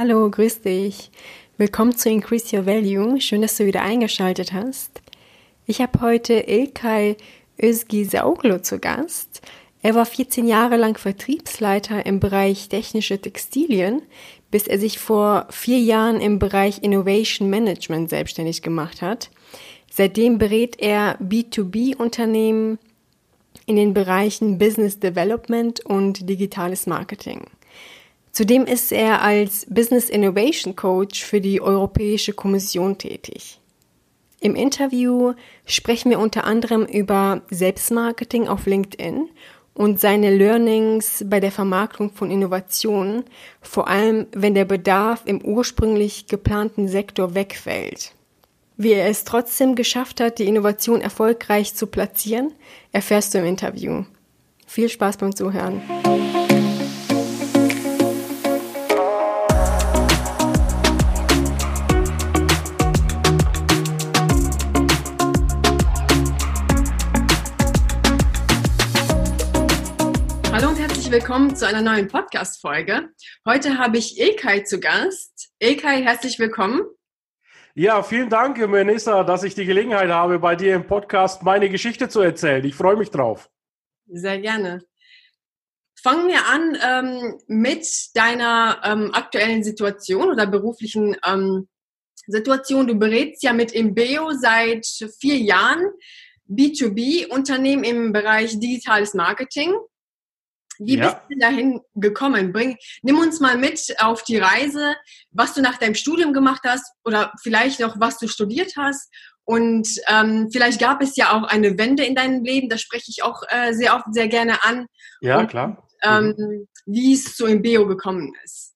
Hallo, grüß dich. Willkommen zu Increase Your Value. Schön, dass du wieder eingeschaltet hast. Ich habe heute Ilkay Özgi Sauglo zu Gast. Er war 14 Jahre lang Vertriebsleiter im Bereich technische Textilien, bis er sich vor vier Jahren im Bereich Innovation Management selbstständig gemacht hat. Seitdem berät er B2B-Unternehmen in den Bereichen Business Development und digitales Marketing. Zudem ist er als Business Innovation Coach für die Europäische Kommission tätig. Im Interview sprechen wir unter anderem über Selbstmarketing auf LinkedIn und seine Learnings bei der Vermarktung von Innovationen, vor allem wenn der Bedarf im ursprünglich geplanten Sektor wegfällt. Wie er es trotzdem geschafft hat, die Innovation erfolgreich zu platzieren, erfährst du im Interview. Viel Spaß beim Zuhören. Willkommen zu einer neuen Podcast-Folge. Heute habe ich Ilkay zu Gast. Ilkay, herzlich willkommen. Ja, vielen Dank, Melissa, dass ich die Gelegenheit habe, bei dir im Podcast meine Geschichte zu erzählen. Ich freue mich drauf. Sehr gerne. Fangen wir an ähm, mit deiner ähm, aktuellen Situation oder beruflichen ähm, Situation. Du berätst ja mit Imbeo seit vier Jahren B2B-Unternehmen im Bereich digitales Marketing. Wie ja. bist du dahin gekommen? Bring, nimm uns mal mit auf die Reise, was du nach deinem Studium gemacht hast oder vielleicht auch, was du studiert hast. Und ähm, vielleicht gab es ja auch eine Wende in deinem Leben, das spreche ich auch äh, sehr oft sehr gerne an. Ja, Und, klar. Ähm, mhm. Wie es zu Imbeo gekommen ist.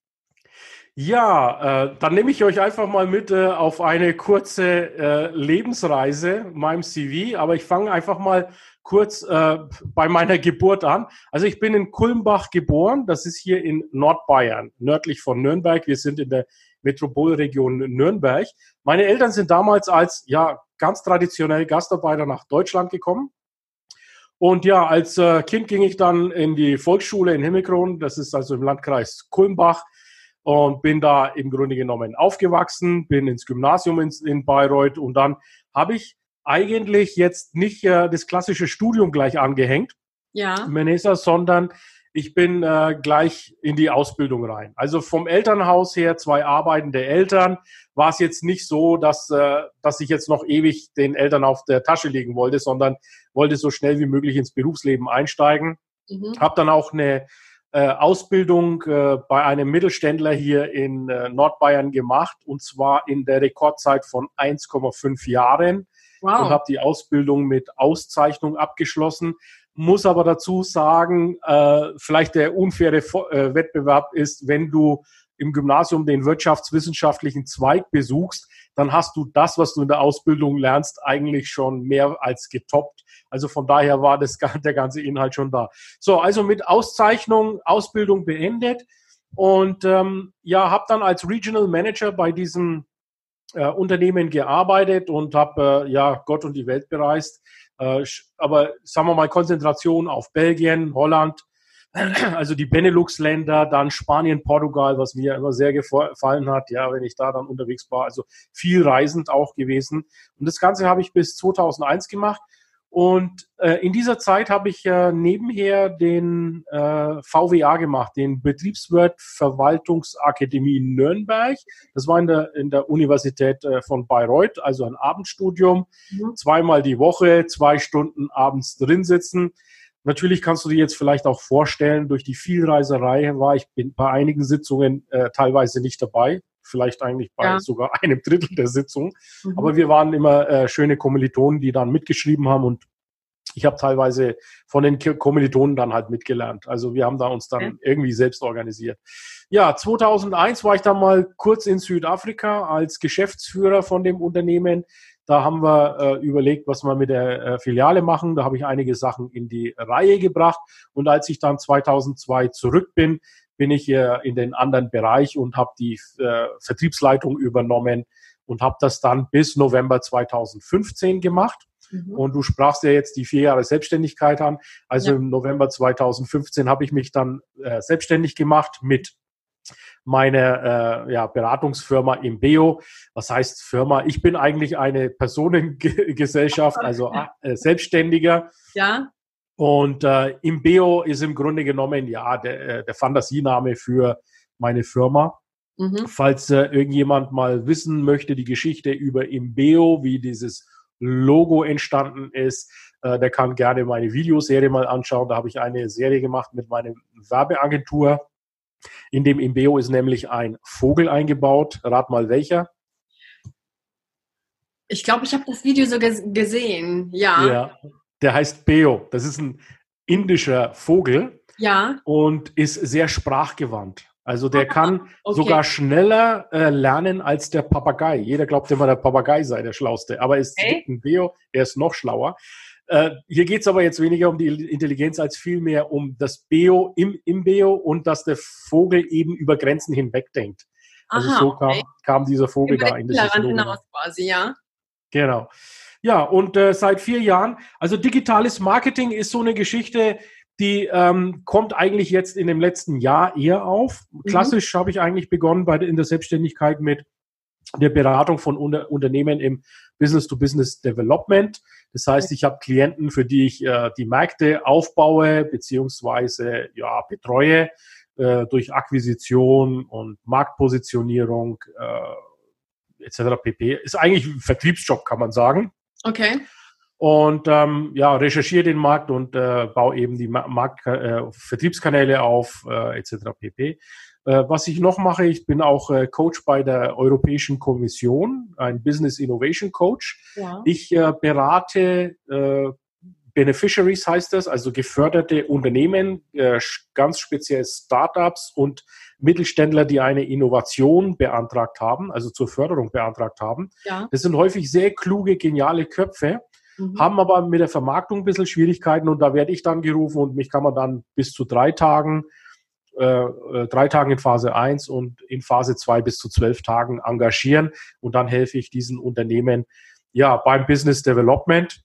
Ja, äh, dann nehme ich euch einfach mal mit äh, auf eine kurze äh, Lebensreise, meinem CV, aber ich fange einfach mal kurz äh, bei meiner Geburt an. Also ich bin in Kulmbach geboren, das ist hier in Nordbayern, nördlich von Nürnberg. Wir sind in der Metropolregion Nürnberg. Meine Eltern sind damals als ja ganz traditionell Gastarbeiter nach Deutschland gekommen. Und ja, als äh, Kind ging ich dann in die Volksschule in Himmelkron, das ist also im Landkreis Kulmbach und bin da im Grunde genommen aufgewachsen, bin ins Gymnasium in, in Bayreuth und dann habe ich eigentlich jetzt nicht äh, das klassische Studium gleich angehängt, ja. Menesa, sondern ich bin äh, gleich in die Ausbildung rein. Also vom Elternhaus her, zwei arbeitende Eltern, war es jetzt nicht so, dass, äh, dass ich jetzt noch ewig den Eltern auf der Tasche legen wollte, sondern wollte so schnell wie möglich ins Berufsleben einsteigen. Mhm. Habe dann auch eine äh, Ausbildung äh, bei einem Mittelständler hier in äh, Nordbayern gemacht und zwar in der Rekordzeit von 1,5 Jahren wow. und habe die Ausbildung mit Auszeichnung abgeschlossen. Muss aber dazu sagen, vielleicht der unfaire Wettbewerb ist, wenn du im Gymnasium den wirtschaftswissenschaftlichen Zweig besuchst, dann hast du das, was du in der Ausbildung lernst, eigentlich schon mehr als getoppt. Also von daher war das, der ganze Inhalt schon da. So, also mit Auszeichnung, Ausbildung beendet und ähm, ja, habe dann als Regional Manager bei diesem äh, Unternehmen gearbeitet und habe äh, ja Gott und die Welt bereist. Äh, aber sagen wir mal Konzentration auf Belgien, Holland, also die Benelux-Länder, dann Spanien, Portugal, was mir immer sehr gefallen hat, ja, wenn ich da dann unterwegs war. Also viel reisend auch gewesen. Und das Ganze habe ich bis 2001 gemacht und äh, in dieser Zeit habe ich äh, nebenher den äh, VWA gemacht, den Betriebswirt Verwaltungsakademie Nürnberg. Das war in der, in der Universität äh, von Bayreuth, also ein Abendstudium. Mhm. Zweimal die Woche, zwei Stunden abends drin sitzen. Natürlich kannst du dir jetzt vielleicht auch vorstellen, durch die Vielreiserei war ich bin bei einigen Sitzungen äh, teilweise nicht dabei vielleicht eigentlich bei ja. sogar einem Drittel der Sitzung. Mhm. Aber wir waren immer äh, schöne Kommilitonen, die dann mitgeschrieben haben und ich habe teilweise von den Kommilitonen dann halt mitgelernt. Also wir haben da uns dann irgendwie selbst organisiert. Ja, 2001 war ich dann mal kurz in Südafrika als Geschäftsführer von dem Unternehmen. Da haben wir äh, überlegt, was wir mit der äh, Filiale machen. Da habe ich einige Sachen in die Reihe gebracht. Und als ich dann 2002 zurück bin, bin ich äh, in den anderen Bereich und habe die äh, Vertriebsleitung übernommen und habe das dann bis November 2015 gemacht. Mhm. Und du sprachst ja jetzt die vier Jahre Selbstständigkeit an. Also ja. im November 2015 habe ich mich dann äh, selbstständig gemacht mit meine äh, ja, Beratungsfirma Imbeo. Was heißt Firma? Ich bin eigentlich eine Personengesellschaft, also äh, Selbstständiger. Ja. Und äh, Imbeo ist im Grunde genommen ja der, äh, der Fantasiename für meine Firma. Mhm. Falls äh, irgendjemand mal wissen möchte, die Geschichte über Imbeo, wie dieses Logo entstanden ist, äh, der kann gerne meine Videoserie mal anschauen. Da habe ich eine Serie gemacht mit meiner Werbeagentur. In dem Imbeo ist nämlich ein Vogel eingebaut. Rat mal welcher. Ich glaube, ich habe das Video sogar gesehen. Ja. ja. Der heißt Beo. Das ist ein indischer Vogel. Ja. Und ist sehr sprachgewandt. Also der kann okay. sogar schneller äh, lernen als der Papagei. Jeder glaubt immer, der Papagei sei der Schlauste, aber es okay. gibt ein Beo, der ist noch schlauer. Äh, hier geht es aber jetzt weniger um die Intelligenz als vielmehr um das Beo im, im Beo und dass der Vogel eben über Grenzen hinweg denkt. Also Aha, so kam, okay. kam dieser Vogel da in das hinaus quasi, ja. Genau. Ja, und äh, seit vier Jahren, also digitales Marketing ist so eine Geschichte, die ähm, kommt eigentlich jetzt in dem letzten Jahr eher auf. Mhm. Klassisch mhm. habe ich eigentlich begonnen bei, in der Selbstständigkeit mit der Beratung von Unter Unternehmen im Business-to-Business Development. Das heißt, ich habe Klienten, für die ich äh, die Märkte aufbaue beziehungsweise ja, betreue äh, durch Akquisition und Marktpositionierung äh, etc. pp. Ist eigentlich ein Vertriebsjob, kann man sagen. Okay und ähm, ja, recherchiere den Markt und äh, baue eben die Markt, äh, Vertriebskanäle auf äh, etc. pp. Äh, was ich noch mache, ich bin auch äh, Coach bei der Europäischen Kommission, ein Business Innovation Coach. Ja. Ich äh, berate Beneficiaries heißt das, also geförderte Unternehmen, ganz speziell Startups und Mittelständler, die eine Innovation beantragt haben, also zur Förderung beantragt haben. Ja. Das sind häufig sehr kluge, geniale Köpfe mhm. haben aber mit der Vermarktung ein bisschen Schwierigkeiten und da werde ich dann gerufen und mich kann man dann bis zu drei Tagen, äh, äh drei Tagen in Phase 1 und in Phase 2 bis zu zwölf Tagen engagieren und dann helfe ich diesen Unternehmen ja beim Business Development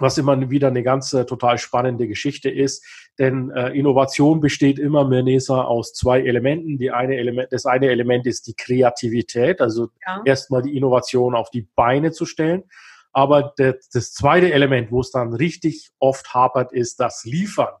was immer wieder eine ganz äh, total spannende Geschichte ist. Denn äh, Innovation besteht immer, Nesa, aus zwei Elementen. Die eine Element, das eine Element ist die Kreativität, also ja. erstmal die Innovation auf die Beine zu stellen. Aber der, das zweite Element, wo es dann richtig oft hapert, ist das Liefern.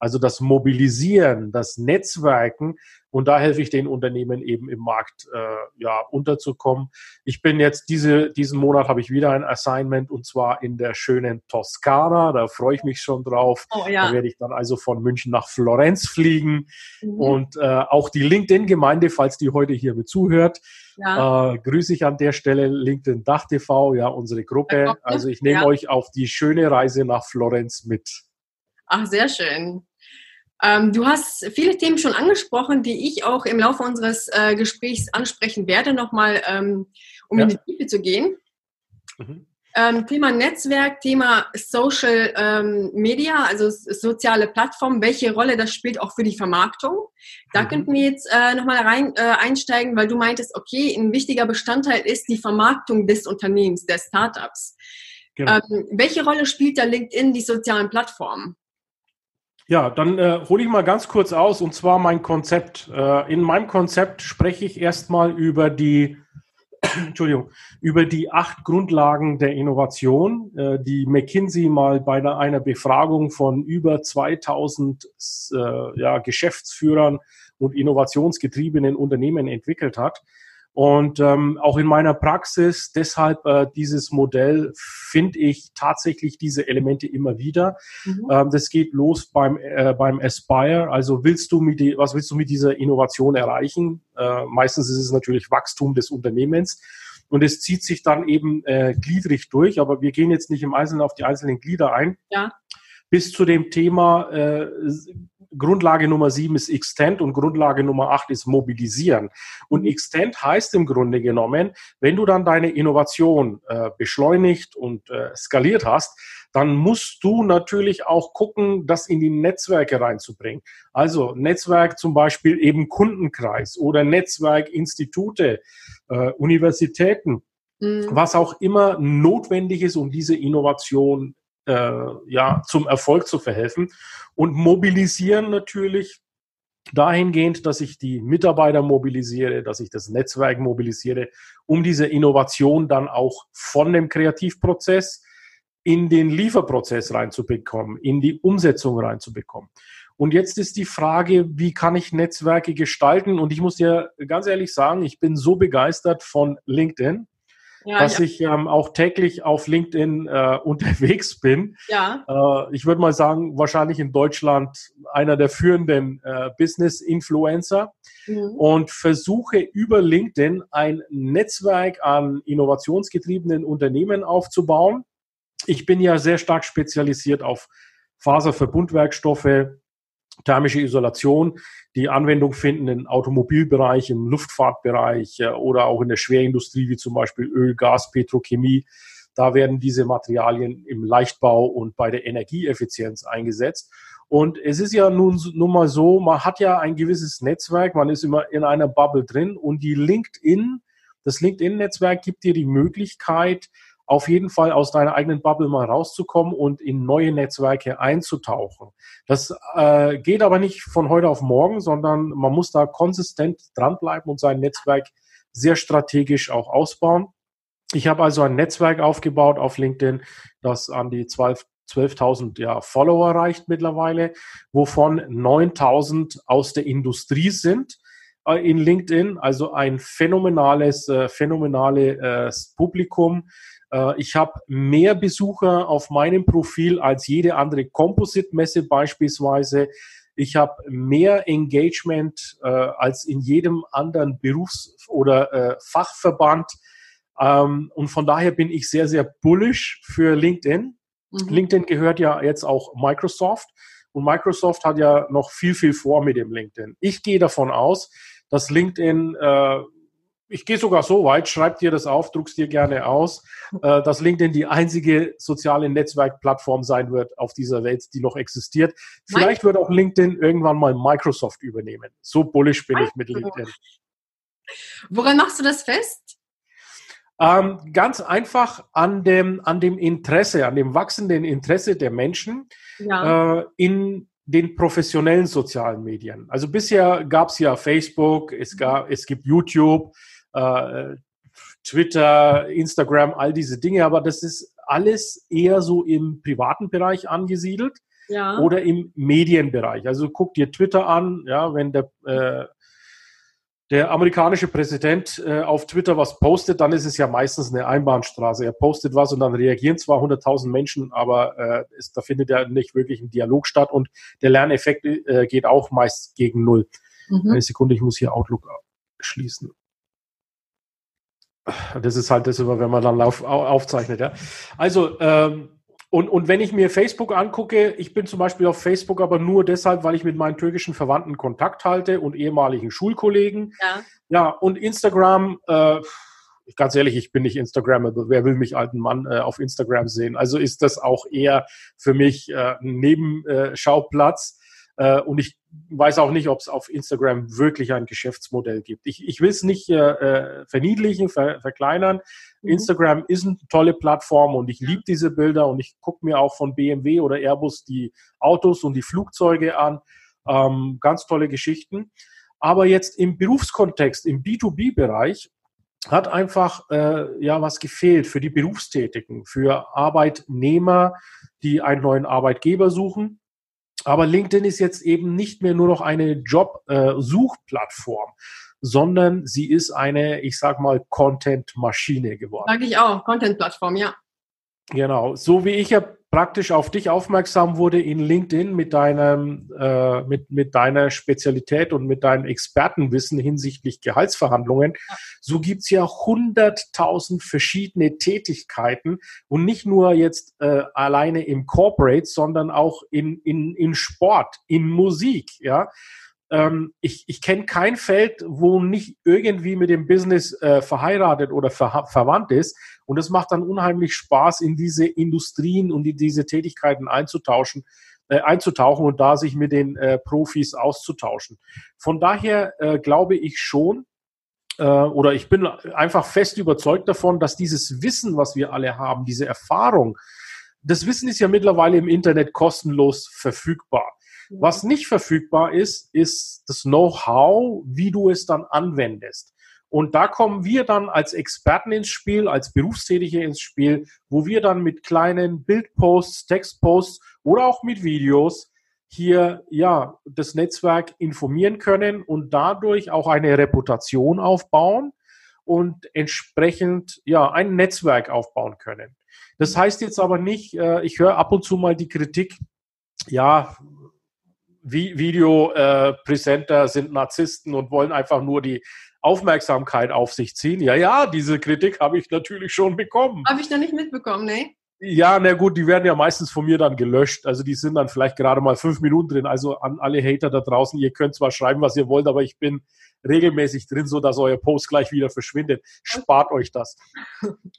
Also das Mobilisieren, das Netzwerken. Und da helfe ich den Unternehmen eben im Markt äh, ja, unterzukommen. Ich bin jetzt diese, diesen Monat habe ich wieder ein Assignment und zwar in der schönen Toskana. Da freue ich mich schon drauf. Oh, ja. Da werde ich dann also von München nach Florenz fliegen. Mhm. Und äh, auch die LinkedIn-Gemeinde, falls die heute hier mit zuhört, ja. äh, grüße ich an der Stelle LinkedIn Dach TV, ja, unsere Gruppe. Also ich nehme ja. euch auf die schöne Reise nach Florenz mit. Ach, sehr schön. Ähm, du hast viele Themen schon angesprochen, die ich auch im Laufe unseres äh, Gesprächs ansprechen werde, nochmal, ähm, um ja. in die Tiefe zu gehen. Mhm. Ähm, Thema Netzwerk, Thema Social ähm, Media, also soziale Plattformen, welche Rolle das spielt auch für die Vermarktung. Da mhm. könnten wir jetzt äh, nochmal rein äh, einsteigen, weil du meintest, okay, ein wichtiger Bestandteil ist die Vermarktung des Unternehmens, der Startups. Genau. Ähm, welche Rolle spielt da LinkedIn, die sozialen Plattformen? Ja, dann äh, hole ich mal ganz kurz aus, und zwar mein Konzept. Äh, in meinem Konzept spreche ich erstmal über die, Entschuldigung, über die acht Grundlagen der Innovation, äh, die McKinsey mal bei einer, Befragung von über 2000 äh, ja, Geschäftsführern und innovationsgetriebenen Unternehmen entwickelt hat. Und ähm, auch in meiner Praxis, deshalb äh, dieses Modell finde ich tatsächlich diese Elemente immer wieder. Mhm. Ähm, das geht los beim, äh, beim Aspire. Also willst du mit die, was willst du mit dieser Innovation erreichen? Äh, meistens ist es natürlich Wachstum des Unternehmens. Und es zieht sich dann eben äh, gliedrig durch, aber wir gehen jetzt nicht im Einzelnen auf die einzelnen Glieder ein. Ja. Bis zu dem Thema äh, Grundlage Nummer sieben ist Extend und Grundlage Nummer acht ist Mobilisieren. Und Extend heißt im Grunde genommen, wenn du dann deine Innovation äh, beschleunigt und äh, skaliert hast, dann musst du natürlich auch gucken, das in die Netzwerke reinzubringen. Also Netzwerk zum Beispiel eben Kundenkreis oder Netzwerk Institute, äh, Universitäten, mhm. was auch immer notwendig ist, um diese Innovation äh, ja, zum Erfolg zu verhelfen und mobilisieren natürlich dahingehend, dass ich die Mitarbeiter mobilisiere, dass ich das Netzwerk mobilisiere, um diese Innovation dann auch von dem Kreativprozess in den Lieferprozess reinzubekommen, in die Umsetzung reinzubekommen. Und jetzt ist die Frage, wie kann ich Netzwerke gestalten? Und ich muss dir ganz ehrlich sagen, ich bin so begeistert von LinkedIn ja, dass ja. ich ähm, auch täglich auf LinkedIn äh, unterwegs bin. Ja. Äh, ich würde mal sagen, wahrscheinlich in Deutschland einer der führenden äh, Business-Influencer mhm. und versuche über LinkedIn ein Netzwerk an innovationsgetriebenen Unternehmen aufzubauen. Ich bin ja sehr stark spezialisiert auf Faserverbundwerkstoffe, thermische Isolation, die Anwendung finden im Automobilbereich, im Luftfahrtbereich äh, oder auch in der Schwerindustrie, wie zum Beispiel Öl, Gas, Petrochemie. Da werden diese Materialien im Leichtbau und bei der Energieeffizienz eingesetzt. Und es ist ja nun, nun mal so, man hat ja ein gewisses Netzwerk, man ist immer in einer Bubble drin und die LinkedIn, das LinkedIn-Netzwerk gibt dir die Möglichkeit, auf jeden Fall aus deiner eigenen Bubble mal rauszukommen und in neue Netzwerke einzutauchen. Das äh, geht aber nicht von heute auf morgen, sondern man muss da konsistent dranbleiben und sein Netzwerk sehr strategisch auch ausbauen. Ich habe also ein Netzwerk aufgebaut auf LinkedIn, das an die 12, 12.000 ja, Follower reicht mittlerweile, wovon 9.000 aus der Industrie sind äh, in LinkedIn, also ein phänomenales, äh, phänomenales äh, Publikum, ich habe mehr Besucher auf meinem Profil als jede andere Composite-Messe beispielsweise. Ich habe mehr Engagement äh, als in jedem anderen Berufs- oder äh, Fachverband. Ähm, und von daher bin ich sehr, sehr bullish für LinkedIn. Mhm. LinkedIn gehört ja jetzt auch Microsoft. Und Microsoft hat ja noch viel, viel vor mit dem LinkedIn. Ich gehe davon aus, dass LinkedIn äh, ich gehe sogar so weit, schreib dir das auf, druckst dir gerne aus, äh, dass LinkedIn die einzige soziale Netzwerkplattform sein wird auf dieser Welt, die noch existiert. Vielleicht wird auch LinkedIn irgendwann mal Microsoft übernehmen. So bullisch bin ich mit LinkedIn. Woran machst du das fest? Ähm, ganz einfach an dem, an dem Interesse, an dem wachsenden Interesse der Menschen ja. äh, in den professionellen sozialen Medien. Also bisher gab es ja Facebook, es, gab, es gibt YouTube, äh, Twitter, Instagram, all diese Dinge, aber das ist alles eher so im privaten Bereich angesiedelt ja. oder im Medienbereich. Also guck dir Twitter an, ja, wenn der äh, der amerikanische Präsident äh, auf Twitter was postet, dann ist es ja meistens eine Einbahnstraße. Er postet was und dann reagieren zwar 100.000 Menschen, aber äh, ist, da findet ja nicht wirklich ein Dialog statt und der Lerneffekt äh, geht auch meist gegen Null. Mhm. Eine Sekunde, ich muss hier Outlook schließen. Das ist halt das immer, wenn man dann auf, aufzeichnet. Ja. Also, ähm, und, und wenn ich mir Facebook angucke, ich bin zum Beispiel auf Facebook aber nur deshalb, weil ich mit meinen türkischen Verwandten Kontakt halte und ehemaligen Schulkollegen. Ja, ja und Instagram, äh, ganz ehrlich, ich bin nicht Instagrammable. Wer will mich alten Mann äh, auf Instagram sehen? Also ist das auch eher für mich äh, ein Nebenschauplatz. Äh, und ich weiß auch nicht, ob es auf Instagram wirklich ein Geschäftsmodell gibt. Ich, ich will es nicht äh, äh, verniedlichen, ver, verkleinern. Mhm. Instagram ist eine tolle Plattform und ich liebe diese Bilder und ich gucke mir auch von BMW oder Airbus die Autos und die Flugzeuge an. Ähm, ganz tolle Geschichten. Aber jetzt im Berufskontext, im B2B-Bereich, hat einfach äh, ja was gefehlt für die Berufstätigen, für Arbeitnehmer, die einen neuen Arbeitgeber suchen aber LinkedIn ist jetzt eben nicht mehr nur noch eine Job-Suchplattform, sondern sie ist eine, ich sag mal, Content-Maschine geworden. Sag ich auch, Content-Plattform, ja. Genau, so wie ich ja praktisch auf dich aufmerksam wurde in LinkedIn mit deinem, äh, mit, mit deiner Spezialität und mit deinem Expertenwissen hinsichtlich Gehaltsverhandlungen, so gibt's ja hunderttausend verschiedene Tätigkeiten und nicht nur jetzt äh, alleine im Corporate, sondern auch in, in, in Sport, in Musik, ja ähm, ich, ich kenne kein Feld, wo nicht irgendwie mit dem Business äh, verheiratet oder ver verwandt ist. Und es macht dann unheimlich Spaß, in diese Industrien und in diese Tätigkeiten einzutauschen, äh, einzutauchen und da sich mit den äh, Profis auszutauschen. Von daher äh, glaube ich schon, äh, oder ich bin einfach fest überzeugt davon, dass dieses Wissen, was wir alle haben, diese Erfahrung, das Wissen ist ja mittlerweile im Internet kostenlos verfügbar. Was nicht verfügbar ist, ist das Know-how, wie du es dann anwendest. Und da kommen wir dann als Experten ins Spiel, als Berufstätige ins Spiel, wo wir dann mit kleinen Bildposts, Textposts oder auch mit Videos hier ja das Netzwerk informieren können und dadurch auch eine Reputation aufbauen und entsprechend ja ein Netzwerk aufbauen können. Das heißt jetzt aber nicht, äh, ich höre ab und zu mal die Kritik, ja, Videopräsenter äh, sind Narzissten und wollen einfach nur die Aufmerksamkeit auf sich ziehen. Ja, ja, diese Kritik habe ich natürlich schon bekommen. Habe ich noch nicht mitbekommen, ne? Ja, na gut, die werden ja meistens von mir dann gelöscht. Also die sind dann vielleicht gerade mal fünf Minuten drin. Also an alle Hater da draußen, ihr könnt zwar schreiben, was ihr wollt, aber ich bin regelmäßig drin, so dass euer Post gleich wieder verschwindet. Spart euch das.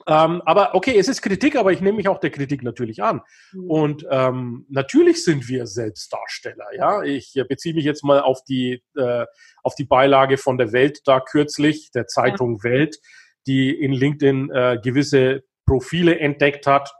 ähm, aber okay, es ist Kritik, aber ich nehme mich auch der Kritik natürlich an. Mhm. Und ähm, natürlich sind wir Selbstdarsteller. Ja, ich beziehe mich jetzt mal auf die äh, auf die Beilage von der Welt da kürzlich, der Zeitung. Welt, die in LinkedIn äh, gewisse Profile entdeckt hat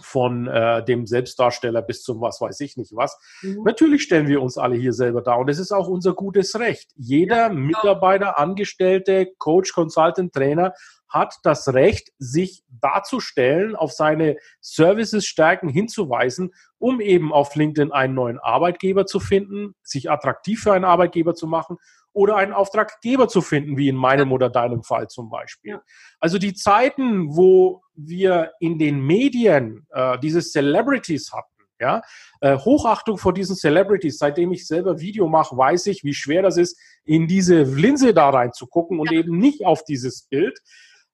von äh, dem Selbstdarsteller bis zum was weiß ich nicht was. Mhm. Natürlich stellen wir uns alle hier selber dar und es ist auch unser gutes Recht. Jeder ja. Mitarbeiter, Angestellte, Coach, Consultant, Trainer hat das Recht, sich darzustellen, auf seine Services, Stärken hinzuweisen, um eben auf LinkedIn einen neuen Arbeitgeber zu finden, sich attraktiv für einen Arbeitgeber zu machen oder einen Auftraggeber zu finden, wie in meinem oder deinem Fall zum Beispiel. Also die Zeiten, wo wir in den Medien äh, diese Celebrities hatten, ja, äh, Hochachtung vor diesen Celebrities. Seitdem ich selber Video mache, weiß ich, wie schwer das ist, in diese Linse da reinzugucken und ja. eben nicht auf dieses Bild.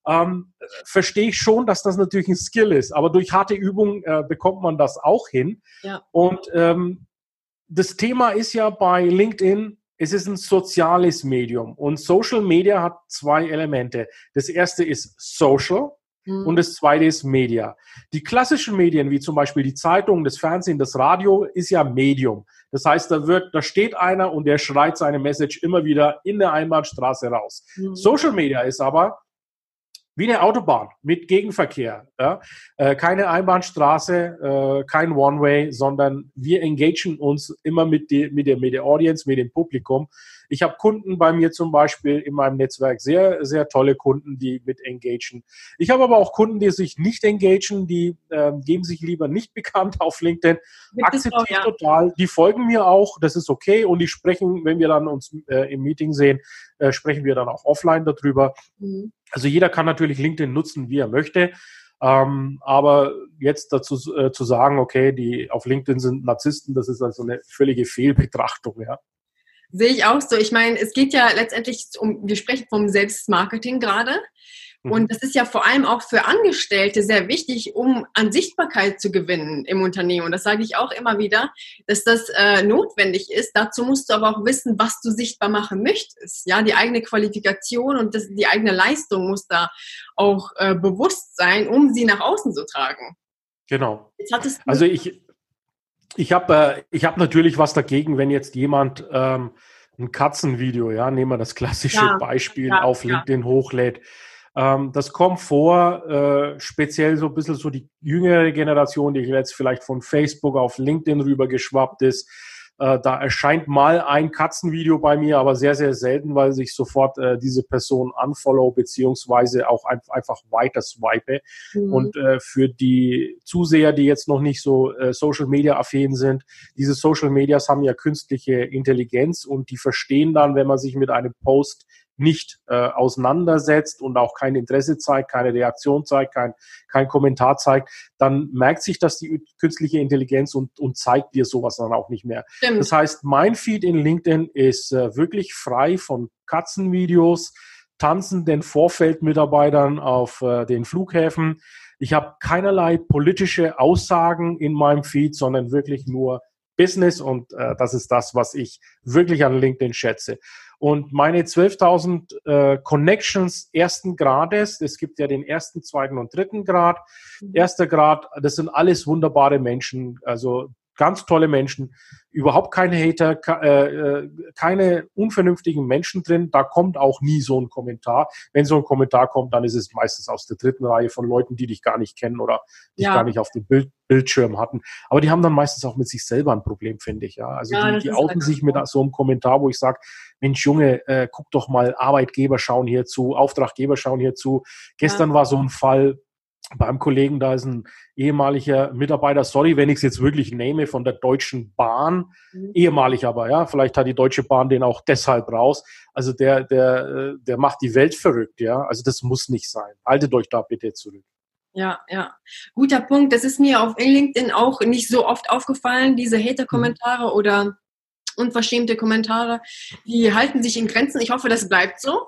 Ähm, verstehe ich schon, dass das natürlich ein Skill ist, aber durch harte Übung äh, bekommt man das auch hin. Ja. Und ähm, das Thema ist ja bei LinkedIn, es ist ein soziales Medium und Social Media hat zwei Elemente. Das erste ist Social mhm. und das zweite ist Media. Die klassischen Medien, wie zum Beispiel die Zeitung, das Fernsehen, das Radio, ist ja Medium. Das heißt, da wird, da steht einer und der schreit seine Message immer wieder in der Einbahnstraße raus. Mhm. Social Media ist aber wie eine Autobahn mit Gegenverkehr. Ja? Äh, keine Einbahnstraße, äh, kein One-Way, sondern wir engagen uns immer mit, die, mit, der, mit der Audience, mit dem Publikum. Ich habe Kunden bei mir zum Beispiel in meinem Netzwerk, sehr, sehr tolle Kunden, die mit engagen. Ich habe aber auch Kunden, die sich nicht engagen, die äh, geben sich lieber nicht bekannt auf LinkedIn. Akzeptiere ich ja. total. Die folgen mir auch, das ist okay. Und die sprechen, wenn wir dann uns äh, im Meeting sehen, äh, sprechen wir dann auch offline darüber. Mhm. Also jeder kann natürlich LinkedIn nutzen, wie er möchte. Ähm, aber jetzt dazu äh, zu sagen, okay, die auf LinkedIn sind Narzissten, das ist also eine völlige Fehlbetrachtung, ja. Sehe ich auch so. Ich meine, es geht ja letztendlich um, wir sprechen vom Selbstmarketing gerade. Mhm. Und das ist ja vor allem auch für Angestellte sehr wichtig, um an Sichtbarkeit zu gewinnen im Unternehmen. Und das sage ich auch immer wieder, dass das äh, notwendig ist. Dazu musst du aber auch wissen, was du sichtbar machen möchtest. Ja, die eigene Qualifikation und das, die eigene Leistung muss da auch äh, bewusst sein, um sie nach außen zu tragen. Genau. also ich, ich habe äh, ich hab natürlich was dagegen, wenn jetzt jemand ähm, ein Katzenvideo, ja, nehmen wir das klassische ja, Beispiel, ja, auf LinkedIn ja. hochlädt. Ähm, das kommt vor, äh, speziell so ein bisschen so die jüngere Generation, die jetzt vielleicht von Facebook auf LinkedIn rübergeschwappt ist. Äh, da erscheint mal ein Katzenvideo bei mir, aber sehr, sehr selten, weil sich sofort äh, diese Person unfollow beziehungsweise auch ein, einfach weiter swipe. Mhm. Und äh, für die Zuseher, die jetzt noch nicht so äh, Social Media affin sind, diese Social Medias haben ja künstliche Intelligenz und die verstehen dann, wenn man sich mit einem Post nicht äh, auseinandersetzt und auch kein Interesse zeigt, keine Reaktion zeigt, kein, kein Kommentar zeigt, dann merkt sich das die künstliche Intelligenz und, und zeigt dir sowas dann auch nicht mehr. Stimmt. Das heißt, mein Feed in LinkedIn ist äh, wirklich frei von Katzenvideos, tanzenden Vorfeldmitarbeitern auf äh, den Flughäfen. Ich habe keinerlei politische Aussagen in meinem Feed, sondern wirklich nur Business und äh, das ist das, was ich wirklich an LinkedIn schätze. Und meine 12.000 äh, Connections ersten Grades, es gibt ja den ersten, zweiten und dritten Grad. Mhm. Erster Grad, das sind alles wunderbare Menschen. Also ganz tolle Menschen, überhaupt keine Hater, äh, äh, keine unvernünftigen Menschen drin. Da kommt auch nie so ein Kommentar. Wenn so ein Kommentar kommt, dann ist es meistens aus der dritten Reihe von Leuten, die dich gar nicht kennen oder dich ja. gar nicht auf dem Bild, Bildschirm hatten. Aber die haben dann meistens auch mit sich selber ein Problem, finde ich. Ja, also ja, die, die outen sich mit so einem Kommentar, wo ich sage, Mensch Junge, äh, guck doch mal, Arbeitgeber schauen hier zu, Auftraggeber schauen hier zu. Gestern ja. war so ein Fall, beim Kollegen, da ist ein ehemaliger Mitarbeiter, sorry, wenn ich es jetzt wirklich nehme, von der Deutschen Bahn, mhm. ehemalig aber, ja, vielleicht hat die Deutsche Bahn den auch deshalb raus. Also der, der, äh, der macht die Welt verrückt, ja. Also das muss nicht sein. Haltet euch da bitte zurück. Ja, ja. Guter Punkt. Das ist mir auf LinkedIn auch nicht so oft aufgefallen, diese Hater-Kommentare mhm. oder unverschämte Kommentare. Die halten sich in Grenzen. Ich hoffe, das bleibt so.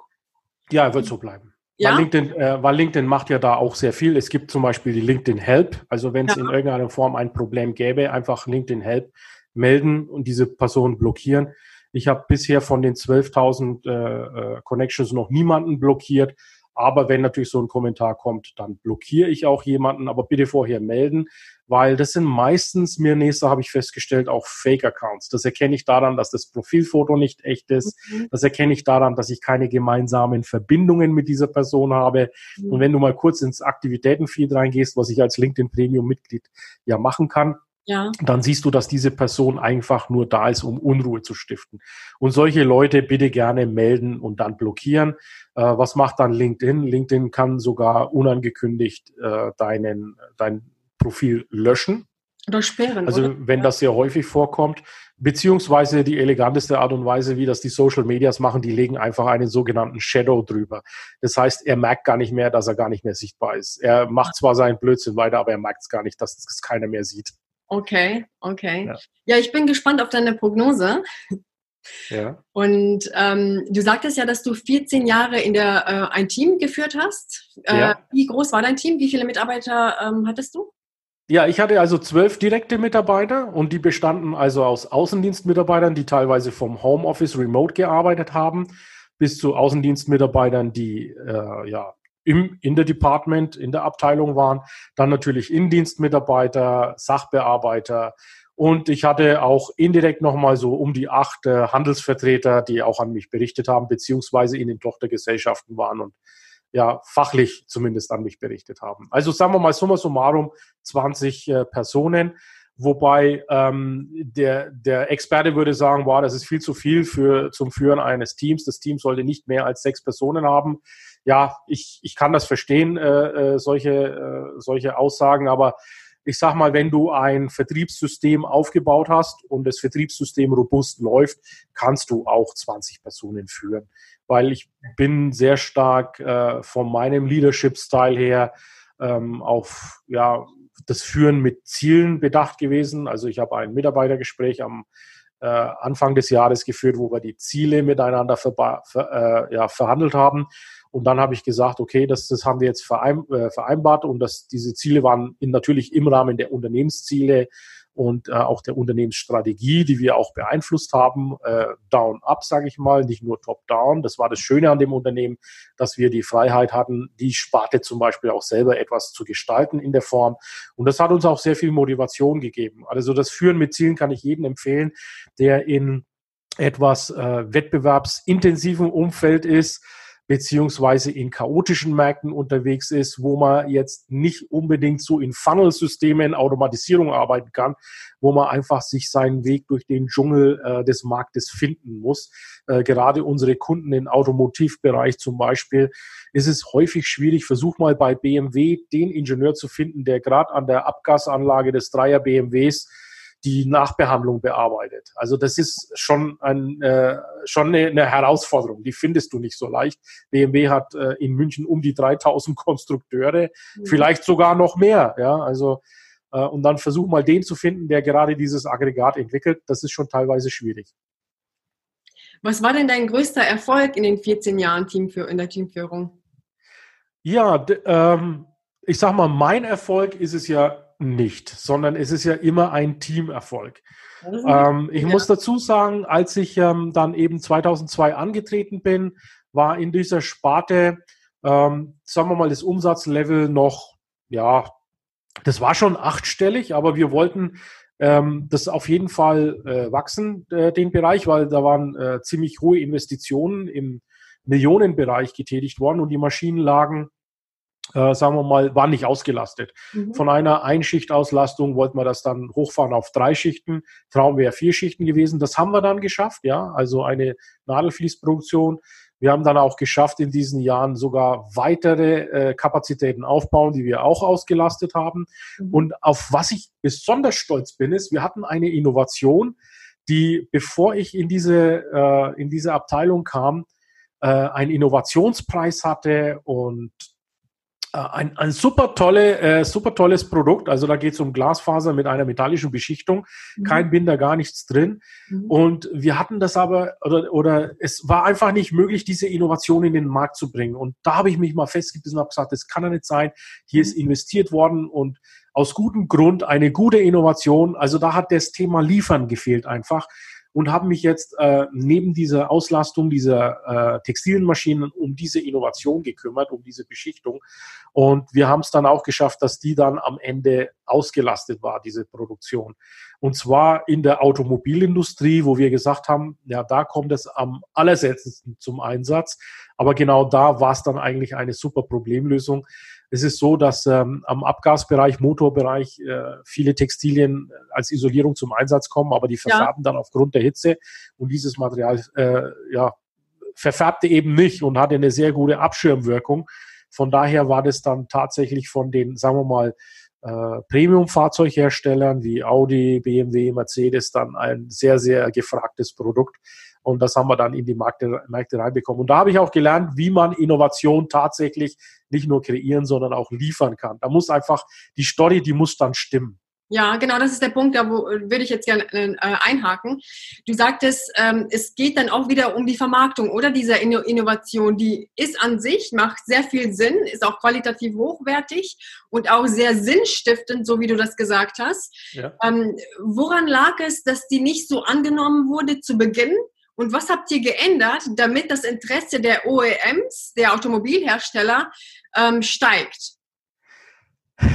Ja, wird so bleiben. Ja? Weil, LinkedIn, äh, weil LinkedIn macht ja da auch sehr viel. Es gibt zum Beispiel die LinkedIn Help. Also wenn es ja. in irgendeiner Form ein Problem gäbe, einfach LinkedIn Help melden und diese Person blockieren. Ich habe bisher von den 12.000 äh, äh, Connections noch niemanden blockiert. Aber wenn natürlich so ein Kommentar kommt, dann blockiere ich auch jemanden. Aber bitte vorher melden, weil das sind meistens, mir nächster habe ich festgestellt, auch Fake-Accounts. Das erkenne ich daran, dass das Profilfoto nicht echt ist. Mhm. Das erkenne ich daran, dass ich keine gemeinsamen Verbindungen mit dieser Person habe. Mhm. Und wenn du mal kurz ins Aktivitätenfeed reingehst, was ich als LinkedIn Premium-Mitglied ja machen kann, ja. dann siehst du, dass diese Person einfach nur da ist, um Unruhe zu stiften. Und solche Leute bitte gerne melden und dann blockieren. Äh, was macht dann LinkedIn? LinkedIn kann sogar unangekündigt äh, deinen, dein Profil löschen. Oder sperren. Also oder? wenn das sehr häufig vorkommt, beziehungsweise die eleganteste Art und Weise, wie das die Social Medias machen, die legen einfach einen sogenannten Shadow drüber. Das heißt, er merkt gar nicht mehr, dass er gar nicht mehr sichtbar ist. Er macht zwar seinen Blödsinn weiter, aber er merkt es gar nicht, dass es keiner mehr sieht. Okay, okay. Ja. ja, ich bin gespannt auf deine Prognose. Ja. Und ähm, du sagtest ja, dass du 14 Jahre in der äh, ein Team geführt hast. Äh, ja. Wie groß war dein Team? Wie viele Mitarbeiter ähm, hattest du? Ja, ich hatte also zwölf direkte Mitarbeiter und die bestanden also aus Außendienstmitarbeitern, die teilweise vom Homeoffice remote gearbeitet haben, bis zu Außendienstmitarbeitern, die äh, ja im, in der Department, in der Abteilung waren. Dann natürlich Indienstmitarbeiter, Sachbearbeiter. Und ich hatte auch indirekt nochmal so um die acht äh, Handelsvertreter, die auch an mich berichtet haben, beziehungsweise in den Tochtergesellschaften waren und ja fachlich zumindest an mich berichtet haben. Also sagen wir mal summa summarum 20 äh, Personen, wobei ähm, der, der Experte würde sagen, wow, das ist viel zu viel für zum Führen eines Teams. Das Team sollte nicht mehr als sechs Personen haben. Ja, ich, ich kann das verstehen, äh, äh, solche, äh, solche Aussagen, aber ich sag mal, wenn du ein Vertriebssystem aufgebaut hast und das Vertriebssystem robust läuft, kannst du auch 20 Personen führen weil ich bin sehr stark äh, von meinem Leadership-Style her ähm, auf ja, das Führen mit Zielen bedacht gewesen. Also ich habe ein Mitarbeitergespräch am Anfang des Jahres geführt, wo wir die Ziele miteinander ver ver äh, ja, verhandelt haben. Und dann habe ich gesagt, okay, das, das haben wir jetzt äh, vereinbart und dass diese Ziele waren in, natürlich im Rahmen der Unternehmensziele und äh, auch der Unternehmensstrategie, die wir auch beeinflusst haben, äh, down-up, sage ich mal, nicht nur top-down. Das war das Schöne an dem Unternehmen, dass wir die Freiheit hatten, die Sparte zum Beispiel auch selber etwas zu gestalten in der Form. Und das hat uns auch sehr viel Motivation gegeben. Also das Führen mit Zielen kann ich jedem empfehlen, der in etwas äh, wettbewerbsintensiven Umfeld ist, beziehungsweise in chaotischen Märkten unterwegs ist, wo man jetzt nicht unbedingt so in Funnel-Systemen, Automatisierung arbeiten kann, wo man einfach sich seinen Weg durch den Dschungel äh, des Marktes finden muss. Äh, gerade unsere Kunden im Automotivbereich zum Beispiel ist es häufig schwierig. Versuch mal bei BMW den Ingenieur zu finden, der gerade an der Abgasanlage des Dreier BMWs die Nachbehandlung bearbeitet. Also das ist schon, ein, äh, schon eine, eine Herausforderung. Die findest du nicht so leicht. BMW hat äh, in München um die 3000 Konstrukteure, mhm. vielleicht sogar noch mehr. Ja, also äh, und dann versuch mal den zu finden, der gerade dieses Aggregat entwickelt. Das ist schon teilweise schwierig. Was war denn dein größter Erfolg in den 14 Jahren Teamführ in der Teamführung? Ja, ähm, ich sag mal, mein Erfolg ist es ja nicht, sondern es ist ja immer ein Teamerfolg. Ähm, ich ja. muss dazu sagen, als ich ähm, dann eben 2002 angetreten bin, war in dieser Sparte, ähm, sagen wir mal, das Umsatzlevel noch, ja, das war schon achtstellig, aber wir wollten ähm, das auf jeden Fall äh, wachsen, äh, den Bereich, weil da waren äh, ziemlich hohe Investitionen im Millionenbereich getätigt worden und die Maschinen lagen äh, sagen wir mal, waren nicht ausgelastet. Mhm. Von einer Einschichtauslastung wollten wir das dann hochfahren auf drei Schichten. Traum wäre vier Schichten gewesen. Das haben wir dann geschafft, ja. Also eine Nadelfließproduktion. Wir haben dann auch geschafft, in diesen Jahren sogar weitere äh, Kapazitäten aufbauen, die wir auch ausgelastet haben. Mhm. Und auf was ich besonders stolz bin, ist, wir hatten eine Innovation, die, bevor ich in diese, äh, in diese Abteilung kam, äh, einen Innovationspreis hatte und ein, ein super, tolle, äh, super tolles Produkt. Also da geht es um Glasfaser mit einer metallischen Beschichtung. Mhm. Kein Binder, gar nichts drin. Mhm. Und wir hatten das aber, oder, oder es war einfach nicht möglich, diese Innovation in den Markt zu bringen. Und da habe ich mich mal festgebissen und habe gesagt, das kann ja nicht sein. Hier ist mhm. investiert worden und aus gutem Grund eine gute Innovation. Also da hat das Thema Liefern gefehlt einfach und habe mich jetzt äh, neben dieser Auslastung dieser äh, textilen Maschinen um diese Innovation gekümmert, um diese Beschichtung. Und wir haben es dann auch geschafft, dass die dann am Ende ausgelastet war, diese Produktion. Und zwar in der Automobilindustrie, wo wir gesagt haben, ja, da kommt es am allerseltensten zum Einsatz. Aber genau da war es dann eigentlich eine super Problemlösung. Es ist so, dass ähm, am Abgasbereich, Motorbereich äh, viele Textilien als Isolierung zum Einsatz kommen, aber die verfärben ja. dann aufgrund der Hitze und dieses Material äh, ja, verfärbte eben nicht und hatte eine sehr gute Abschirmwirkung. Von daher war das dann tatsächlich von den, sagen wir mal, äh, Premium-Fahrzeugherstellern wie Audi, BMW, Mercedes dann ein sehr, sehr gefragtes Produkt. Und das haben wir dann in die Märkte, Märkte reinbekommen. Und da habe ich auch gelernt, wie man Innovation tatsächlich nicht nur kreieren, sondern auch liefern kann. Da muss einfach die Story, die muss dann stimmen. Ja, genau, das ist der Punkt, da wo, würde ich jetzt gerne äh, einhaken. Du sagtest, ähm, es geht dann auch wieder um die Vermarktung oder dieser Inno Innovation. Die ist an sich, macht sehr viel Sinn, ist auch qualitativ hochwertig und auch sehr sinnstiftend, so wie du das gesagt hast. Ja. Ähm, woran lag es, dass die nicht so angenommen wurde zu Beginn? Und was habt ihr geändert, damit das Interesse der OEMs, der Automobilhersteller, ähm, steigt?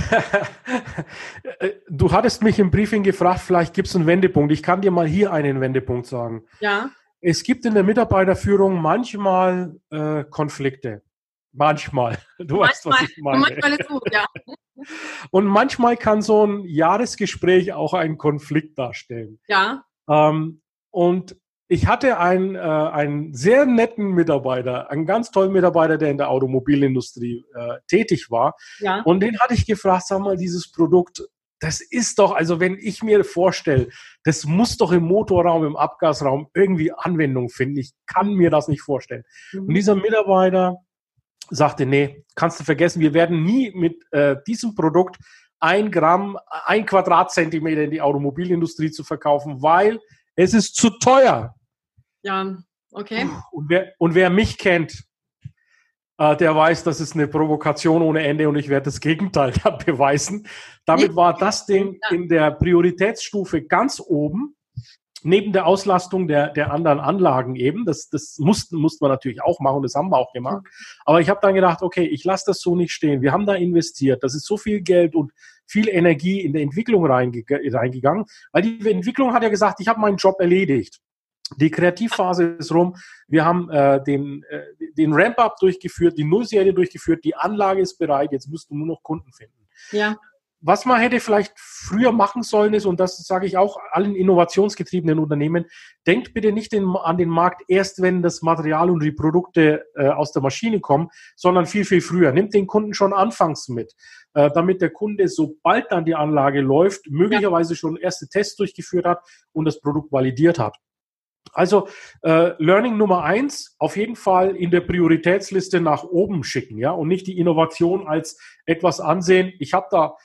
du hattest mich im Briefing gefragt, vielleicht gibt es einen Wendepunkt. Ich kann dir mal hier einen Wendepunkt sagen. Ja. Es gibt in der Mitarbeiterführung manchmal äh, Konflikte. Manchmal. Du manchmal, weißt, was ich meine. Manchmal ist gut, ja. Und manchmal kann so ein Jahresgespräch auch einen Konflikt darstellen. Ja. Ähm, und ich hatte einen, äh, einen sehr netten Mitarbeiter, einen ganz tollen Mitarbeiter, der in der Automobilindustrie äh, tätig war. Ja. Und den hatte ich gefragt, sag mal, dieses Produkt, das ist doch, also wenn ich mir vorstelle, das muss doch im Motorraum, im Abgasraum irgendwie Anwendung finden. Ich kann mir das nicht vorstellen. Mhm. Und dieser Mitarbeiter sagte, nee, kannst du vergessen, wir werden nie mit äh, diesem Produkt ein Gramm, ein Quadratzentimeter in die Automobilindustrie zu verkaufen, weil es ist zu teuer. Ja, okay. Und wer, und wer mich kennt, äh, der weiß, das ist eine Provokation ohne Ende und ich werde das Gegenteil beweisen. Damit war das Ding in der Prioritätsstufe ganz oben, neben der Auslastung der, der anderen Anlagen eben. Das, das mussten, mussten wir natürlich auch machen, das haben wir auch gemacht. Aber ich habe dann gedacht, okay, ich lasse das so nicht stehen. Wir haben da investiert, das ist so viel Geld und viel Energie in der Entwicklung reingegangen, weil die Entwicklung hat ja gesagt, ich habe meinen Job erledigt. Die Kreativphase ist rum. Wir haben äh, den, äh, den Ramp-up durchgeführt, die Nullserie durchgeführt, die Anlage ist bereit, jetzt musst du nur noch Kunden finden. Ja. Was man hätte vielleicht früher machen sollen ist, und das sage ich auch allen innovationsgetriebenen Unternehmen, denkt bitte nicht den, an den Markt erst, wenn das Material und die Produkte äh, aus der Maschine kommen, sondern viel, viel früher. Nimmt den Kunden schon anfangs mit, äh, damit der Kunde, sobald dann die Anlage läuft, möglicherweise ja. schon erste Tests durchgeführt hat und das Produkt validiert hat. Also äh, Learning Nummer eins, auf jeden Fall in der Prioritätsliste nach oben schicken, ja, und nicht die Innovation als etwas ansehen. Ich habe da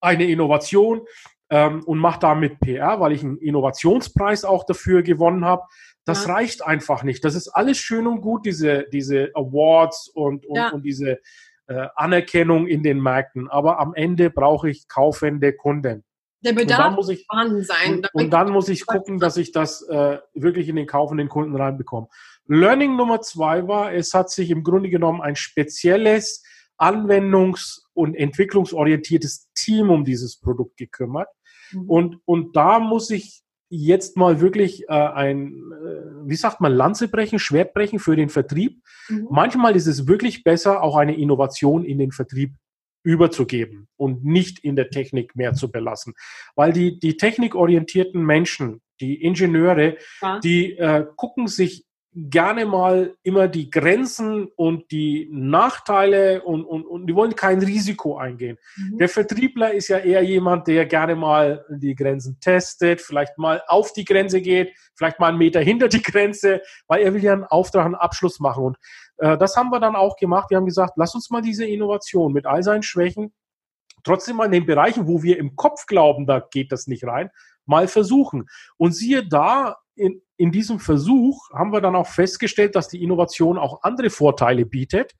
eine Innovation ähm, und mache damit PR, weil ich einen Innovationspreis auch dafür gewonnen habe. Das ja. reicht einfach nicht. Das ist alles schön und gut, diese, diese Awards und, und, ja. und diese äh, Anerkennung in den Märkten. Aber am Ende brauche ich kaufende Kunden. Der Bedarf muss ich, vorhanden sein. Und, und, dann muss ich gucken, dass ich das äh, wirklich in den kaufenden Kunden reinbekomme. Learning Nummer zwei war, es hat sich im Grunde genommen ein spezielles anwendungs- und entwicklungsorientiertes Team um dieses Produkt gekümmert. Mhm. Und, und da muss ich jetzt mal wirklich äh, ein, äh, wie sagt man, Lanze brechen, Schwert brechen für den Vertrieb. Mhm. Manchmal ist es wirklich besser, auch eine Innovation in den Vertrieb überzugeben und nicht in der Technik mehr zu belassen. Weil die, die technikorientierten Menschen, die Ingenieure, ja. die äh, gucken sich gerne mal immer die Grenzen und die Nachteile und, und, und die wollen kein Risiko eingehen. Mhm. Der Vertriebler ist ja eher jemand, der gerne mal die Grenzen testet, vielleicht mal auf die Grenze geht, vielleicht mal einen Meter hinter die Grenze, weil er will ja einen Auftrag, einen Abschluss machen. Und äh, das haben wir dann auch gemacht. Wir haben gesagt, lass uns mal diese Innovation mit all seinen Schwächen trotzdem mal in den Bereichen, wo wir im Kopf glauben, da geht das nicht rein, mal versuchen. Und siehe da, in, in diesem Versuch haben wir dann auch festgestellt, dass die Innovation auch andere Vorteile bietet.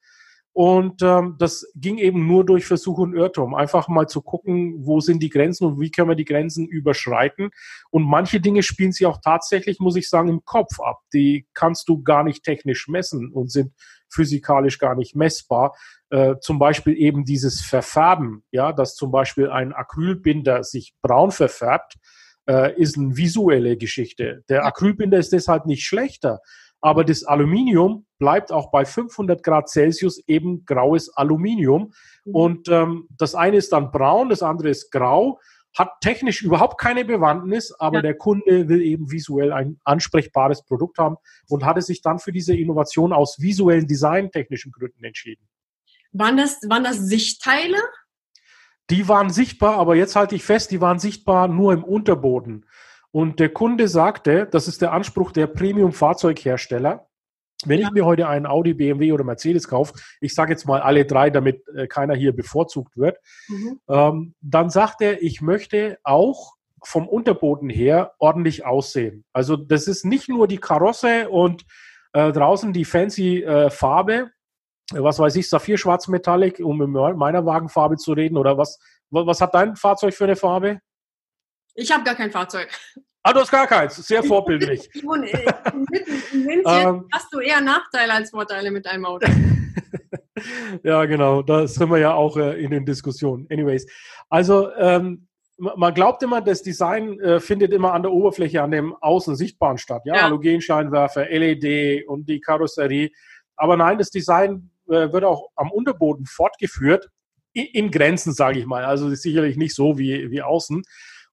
Und ähm, das ging eben nur durch Versuch und Irrtum. Einfach mal zu gucken, wo sind die Grenzen und wie können wir die Grenzen überschreiten. Und manche Dinge spielen sich auch tatsächlich, muss ich sagen, im Kopf ab. Die kannst du gar nicht technisch messen und sind physikalisch gar nicht messbar. Äh, zum Beispiel eben dieses Verfärben, ja, dass zum Beispiel ein Acrylbinder sich braun verfärbt äh, ist eine visuelle Geschichte. Der Acrylbinder ist deshalb nicht schlechter, aber das Aluminium bleibt auch bei 500 Grad Celsius eben graues Aluminium. Mhm. Und ähm, das eine ist dann braun, das andere ist grau, hat technisch überhaupt keine Bewandtnis, aber ja. der Kunde will eben visuell ein ansprechbares Produkt haben und hatte sich dann für diese Innovation aus visuellen designtechnischen Gründen entschieden. Waren das, waren das Sichtteile? Die waren sichtbar, aber jetzt halte ich fest, die waren sichtbar nur im Unterboden. Und der Kunde sagte, das ist der Anspruch der Premium-Fahrzeughersteller. Wenn ich mir heute einen Audi, BMW oder Mercedes kaufe, ich sage jetzt mal alle drei, damit äh, keiner hier bevorzugt wird, mhm. ähm, dann sagt er, ich möchte auch vom Unterboden her ordentlich aussehen. Also das ist nicht nur die Karosse und äh, draußen die fancy äh, Farbe, was weiß ich, Saphir-Schwarz Metallic, um in meiner Wagenfarbe zu reden, oder was, was hat dein Fahrzeug für eine Farbe? Ich habe gar kein Fahrzeug. Ah, du hast gar keins. Sehr vorbildlich. Mitten in München ähm. hast du eher Nachteile als Vorteile mit deinem Auto. ja, genau. Da sind wir ja auch äh, in den Diskussionen. Anyways. Also, ähm, man glaubt immer, das Design äh, findet immer an der Oberfläche, an dem Außen sichtbaren statt. Ja, ja. Halogenscheinwerfer, LED und die Karosserie. Aber nein, das Design äh, wird auch am Unterboden fortgeführt, in, in Grenzen, sage ich mal. Also sicherlich nicht so wie, wie außen.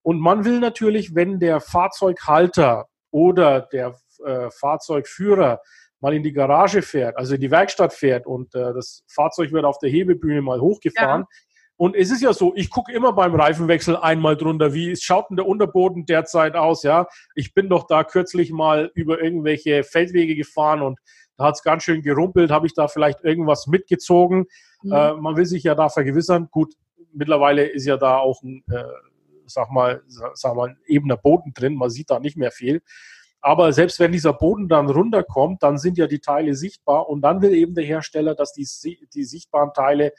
Und man will natürlich, wenn der Fahrzeughalter oder der äh, Fahrzeugführer mal in die Garage fährt, also in die Werkstatt fährt und äh, das Fahrzeug wird auf der Hebebühne mal hochgefahren. Ja. Und es ist ja so, ich gucke immer beim Reifenwechsel einmal drunter, wie schaut denn der Unterboden derzeit aus, ja? Ich bin doch da kürzlich mal über irgendwelche Feldwege gefahren und da hat es ganz schön gerumpelt, habe ich da vielleicht irgendwas mitgezogen. Mhm. Äh, man will sich ja da vergewissern. Gut, mittlerweile ist ja da auch ein, äh, sag mal, sag mal, ebener Boden drin, man sieht da nicht mehr viel. Aber selbst wenn dieser Boden dann runterkommt, dann sind ja die Teile sichtbar und dann will eben der Hersteller, dass die, die sichtbaren Teile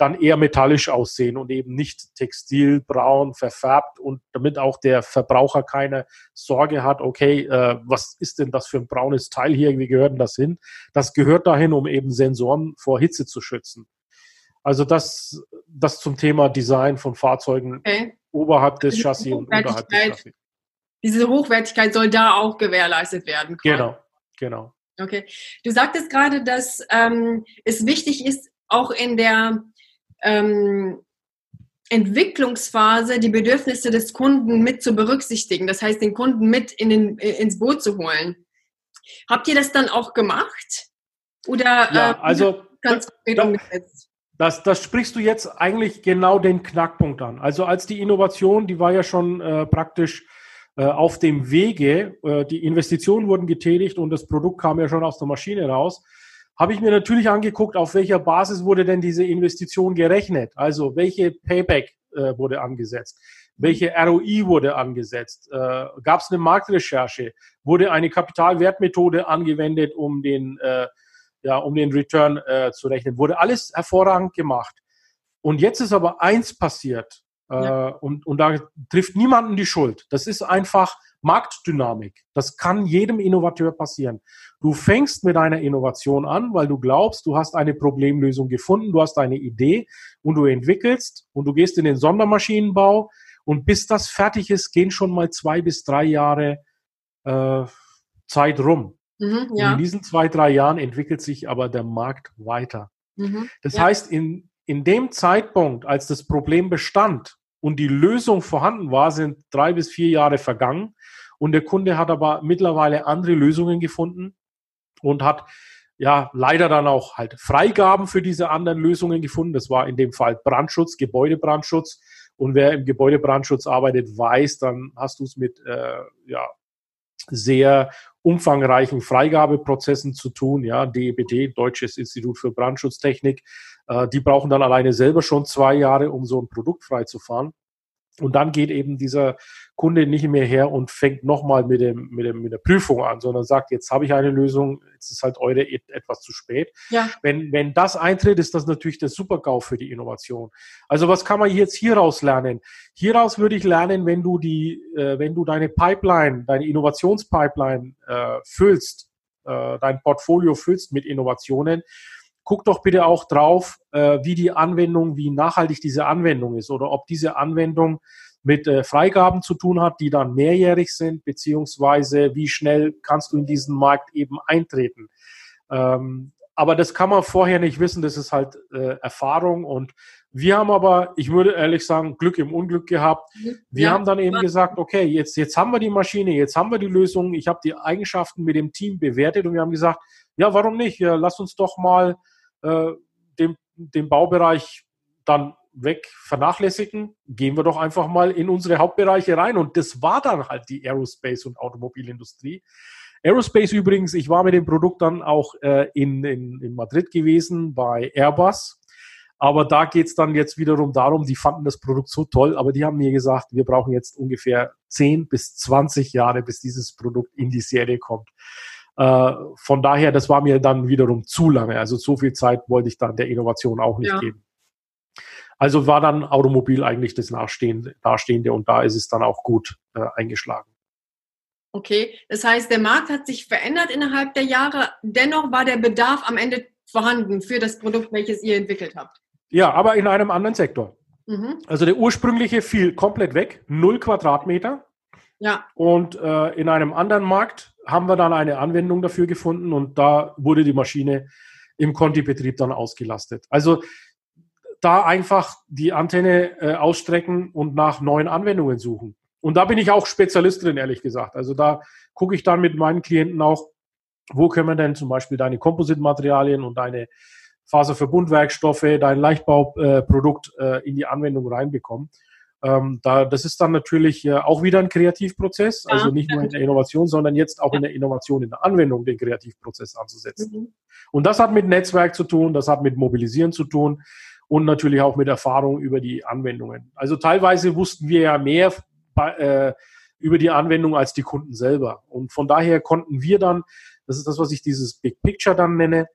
dann eher metallisch aussehen und eben nicht textilbraun verfärbt und damit auch der Verbraucher keine Sorge hat, okay, äh, was ist denn das für ein braunes Teil hier, wie gehört denn das hin? Das gehört dahin, um eben Sensoren vor Hitze zu schützen. Also das, das zum Thema Design von Fahrzeugen okay. oberhalb des Chassis und unterhalb des Chassis. Diese Hochwertigkeit soll da auch gewährleistet werden. Quasi. Genau, genau. Okay. Du sagtest gerade, dass ähm, es wichtig ist, auch in der ähm, Entwicklungsphase die Bedürfnisse des Kunden mit zu berücksichtigen. Das heißt, den Kunden mit in den, ins Boot zu holen. Habt ihr das dann auch gemacht? Oder ja, äh, also ganz konkret umgesetzt? Das, das sprichst du jetzt eigentlich genau den Knackpunkt an. Also als die Innovation, die war ja schon äh, praktisch äh, auf dem Wege, äh, die Investitionen wurden getätigt und das Produkt kam ja schon aus der Maschine raus habe ich mir natürlich angeguckt, auf welcher Basis wurde denn diese Investition gerechnet. Also welche Payback äh, wurde angesetzt, welche ROI wurde angesetzt, äh, gab es eine Marktrecherche, wurde eine Kapitalwertmethode angewendet, um den, äh, ja, um den Return äh, zu rechnen. Wurde alles hervorragend gemacht. Und jetzt ist aber eins passiert, äh, ja. und, und da trifft niemanden die Schuld. Das ist einfach Marktdynamik. Das kann jedem Innovateur passieren. Du fängst mit einer Innovation an, weil du glaubst, du hast eine Problemlösung gefunden, du hast eine Idee und du entwickelst und du gehst in den Sondermaschinenbau Und bis das fertig ist, gehen schon mal zwei bis drei Jahre äh, Zeit rum. Mhm, ja. in diesen zwei, drei Jahren entwickelt sich aber der Markt weiter. Mhm, das ja. heißt, in, in dem Zeitpunkt, als das Problem bestand und die Lösung vorhanden war, sind drei bis vier Jahre vergangen. Und der Kunde hat aber mittlerweile andere Lösungen gefunden und hat ja leider dann auch halt Freigaben für diese anderen Lösungen gefunden. Das war in dem Fall Brandschutz, Gebäudebrandschutz. Und wer im Gebäudebrandschutz arbeitet, weiß, dann hast du es mit äh, ja, sehr umfangreichen Freigabeprozessen zu tun. Ja, DEBT, Deutsches Institut für Brandschutztechnik, äh, die brauchen dann alleine selber schon zwei Jahre, um so ein Produkt freizufahren. Und dann geht eben dieser Kunde nicht mehr her und fängt nochmal mit, dem, mit, dem, mit der Prüfung an, sondern sagt, jetzt habe ich eine Lösung, jetzt ist halt eure etwas zu spät. Ja. Wenn, wenn das eintritt, ist das natürlich der Supergau für die Innovation. Also was kann man jetzt hieraus lernen? Hieraus würde ich lernen, wenn du die, äh, wenn du deine Pipeline, deine Innovationspipeline äh, füllst, äh, dein Portfolio füllst mit Innovationen, guck doch bitte auch drauf, äh, wie die Anwendung, wie nachhaltig diese Anwendung ist oder ob diese Anwendung mit äh, Freigaben zu tun hat, die dann mehrjährig sind, beziehungsweise wie schnell kannst du in diesen Markt eben eintreten. Ähm, aber das kann man vorher nicht wissen, das ist halt äh, Erfahrung und wir haben aber, ich würde ehrlich sagen, Glück im Unglück gehabt. Wir ja. haben dann eben gesagt, okay, jetzt, jetzt haben wir die Maschine, jetzt haben wir die Lösung, ich habe die Eigenschaften mit dem Team bewertet und wir haben gesagt, ja, warum nicht? Lass uns doch mal äh, den, den Baubereich dann weg vernachlässigen, gehen wir doch einfach mal in unsere Hauptbereiche rein. Und das war dann halt die Aerospace und Automobilindustrie. Aerospace übrigens, ich war mit dem Produkt dann auch äh, in, in, in Madrid gewesen bei Airbus. Aber da geht's dann jetzt wiederum darum, die fanden das Produkt so toll, aber die haben mir gesagt, wir brauchen jetzt ungefähr 10 bis 20 Jahre, bis dieses Produkt in die Serie kommt. Äh, von daher, das war mir dann wiederum zu lange. Also so viel Zeit wollte ich dann der Innovation auch nicht ja. geben. Also war dann Automobil eigentlich das Nachstehende, Dastehende und da ist es dann auch gut äh, eingeschlagen. Okay, das heißt, der Markt hat sich verändert innerhalb der Jahre. Dennoch war der Bedarf am Ende vorhanden für das Produkt, welches ihr entwickelt habt. Ja, aber in einem anderen Sektor. Mhm. Also der ursprüngliche fiel komplett weg, null Quadratmeter. Ja. Und äh, in einem anderen Markt haben wir dann eine Anwendung dafür gefunden und da wurde die Maschine im Conti-Betrieb dann ausgelastet. Also da einfach die Antenne äh, ausstrecken und nach neuen Anwendungen suchen. Und da bin ich auch Spezialist drin, ehrlich gesagt. Also da gucke ich dann mit meinen Klienten auch, wo können wir denn zum Beispiel deine Kompositmaterialien und deine Faserverbundwerkstoffe, dein Leichtbauprodukt äh, in die Anwendung reinbekommen. Ähm, da, das ist dann natürlich äh, auch wieder ein Kreativprozess, ja. also nicht nur in der Innovation, sondern jetzt auch ja. in der Innovation, in der Anwendung den Kreativprozess anzusetzen. Mhm. Und das hat mit Netzwerk zu tun, das hat mit Mobilisieren zu tun und natürlich auch mit Erfahrung über die Anwendungen. Also teilweise wussten wir ja mehr äh, über die Anwendung als die Kunden selber. Und von daher konnten wir dann, das ist das, was ich dieses Big Picture dann nenne,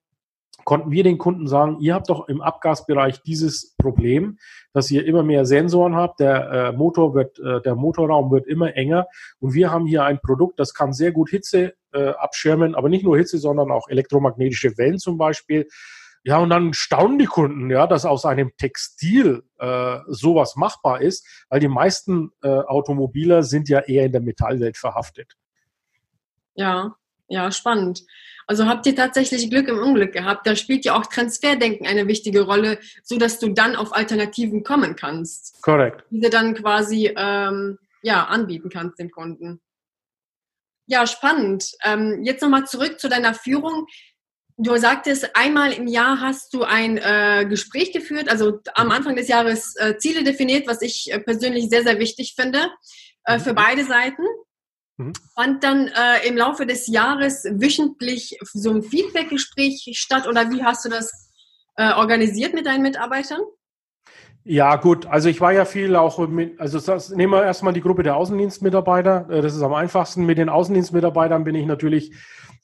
konnten wir den Kunden sagen, ihr habt doch im Abgasbereich dieses Problem, dass ihr immer mehr Sensoren habt, der äh, Motor wird, äh, der Motorraum wird immer enger und wir haben hier ein Produkt, das kann sehr gut Hitze äh, abschirmen, aber nicht nur Hitze, sondern auch elektromagnetische Wellen zum Beispiel. Ja, und dann staunen die Kunden, ja, dass aus einem Textil äh, sowas machbar ist, weil die meisten äh, Automobiler sind ja eher in der Metallwelt verhaftet. Ja, ja, spannend. Also habt ihr tatsächlich Glück im Unglück gehabt. Da spielt ja auch Transferdenken eine wichtige Rolle, so dass du dann auf Alternativen kommen kannst. Korrekt. Die dann quasi ähm, ja anbieten kannst dem Kunden. Ja, spannend. Ähm, jetzt nochmal zurück zu deiner Führung. Du sagtest, einmal im Jahr hast du ein äh, Gespräch geführt, also am Anfang des Jahres äh, Ziele definiert, was ich äh, persönlich sehr, sehr wichtig finde äh, für mhm. beide Seiten. Mhm. Fand dann äh, im Laufe des Jahres wöchentlich so ein Feedback-Gespräch statt oder wie hast du das äh, organisiert mit deinen Mitarbeitern? Ja, gut. Also ich war ja viel auch mit, also das, nehmen wir erstmal die Gruppe der Außendienstmitarbeiter. Äh, das ist am einfachsten. Mit den Außendienstmitarbeitern bin ich natürlich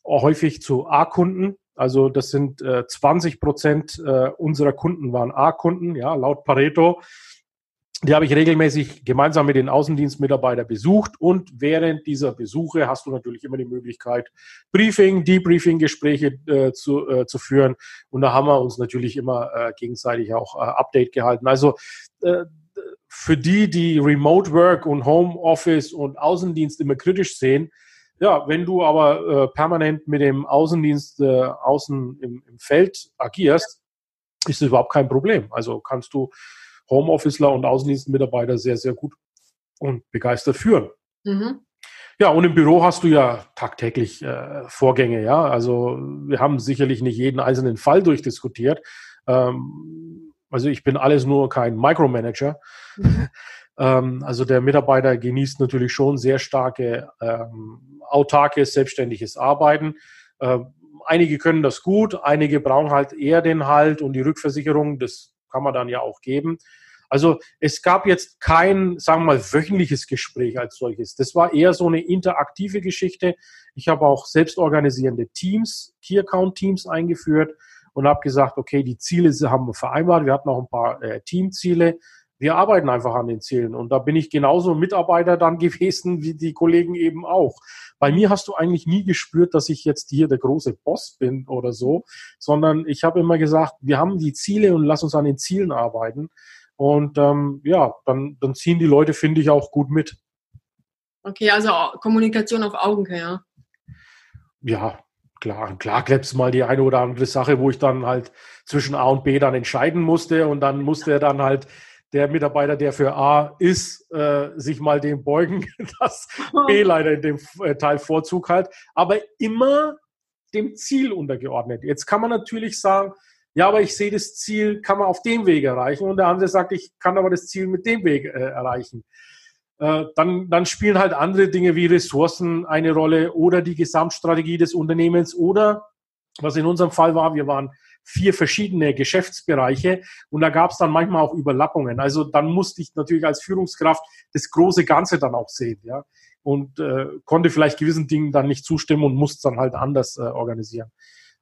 häufig zu A-Kunden. Also das sind äh, 20 Prozent äh, unserer Kunden waren A-Kunden, ja, laut Pareto. Die habe ich regelmäßig gemeinsam mit den Außendienstmitarbeitern besucht und während dieser Besuche hast du natürlich immer die Möglichkeit, Briefing, Debriefing-Gespräche äh, zu, äh, zu führen. Und da haben wir uns natürlich immer äh, gegenseitig auch äh, Update gehalten. Also äh, für die, die Remote Work und Home Office und Außendienst immer kritisch sehen, ja, wenn du aber äh, permanent mit dem Außendienst außen im, im Feld agierst, ist das überhaupt kein Problem. Also kannst du Homeofficeler und Außendienstmitarbeiter sehr, sehr gut und begeistert führen. Mhm. Ja, und im Büro hast du ja tagtäglich äh, Vorgänge, ja. Also wir haben sicherlich nicht jeden einzelnen Fall durchdiskutiert. Ähm, also ich bin alles nur kein Micromanager. Mhm. ähm, also der Mitarbeiter genießt natürlich schon sehr starke ähm, autarkes, selbstständiges Arbeiten. Ähm, einige können das gut, einige brauchen halt eher den Halt und die Rückversicherung, das kann man dann ja auch geben. Also es gab jetzt kein, sagen wir mal, wöchentliches Gespräch als solches. Das war eher so eine interaktive Geschichte. Ich habe auch selbstorganisierende Teams, Key Account Teams eingeführt und habe gesagt, okay, die Ziele haben wir vereinbart. Wir hatten auch ein paar äh, Teamziele. Wir arbeiten einfach an den Zielen. Und da bin ich genauso Mitarbeiter dann gewesen wie die Kollegen eben auch. Bei mir hast du eigentlich nie gespürt, dass ich jetzt hier der große Boss bin oder so, sondern ich habe immer gesagt, wir haben die Ziele und lass uns an den Zielen arbeiten. Und ähm, ja, dann, dann ziehen die Leute, finde ich, auch gut mit. Okay, also Kommunikation auf Augenhöhe. Ja, Ja, klar, klar gäbe es mal die eine oder andere Sache, wo ich dann halt zwischen A und B dann entscheiden musste und dann musste dann halt der Mitarbeiter, der für A ist, äh, sich mal dem beugen, dass B leider in dem äh, Teil Vorzug hat, aber immer dem Ziel untergeordnet. Jetzt kann man natürlich sagen, ja, aber ich sehe das Ziel, kann man auf dem Weg erreichen. Und der andere sagt, ich kann aber das Ziel mit dem Weg äh, erreichen. Äh, dann, dann spielen halt andere Dinge wie Ressourcen eine Rolle oder die Gesamtstrategie des Unternehmens oder, was in unserem Fall war, wir waren vier verschiedene Geschäftsbereiche und da gab es dann manchmal auch Überlappungen. Also dann musste ich natürlich als Führungskraft das große Ganze dann auch sehen, ja. Und äh, konnte vielleicht gewissen Dingen dann nicht zustimmen und musste dann halt anders äh, organisieren.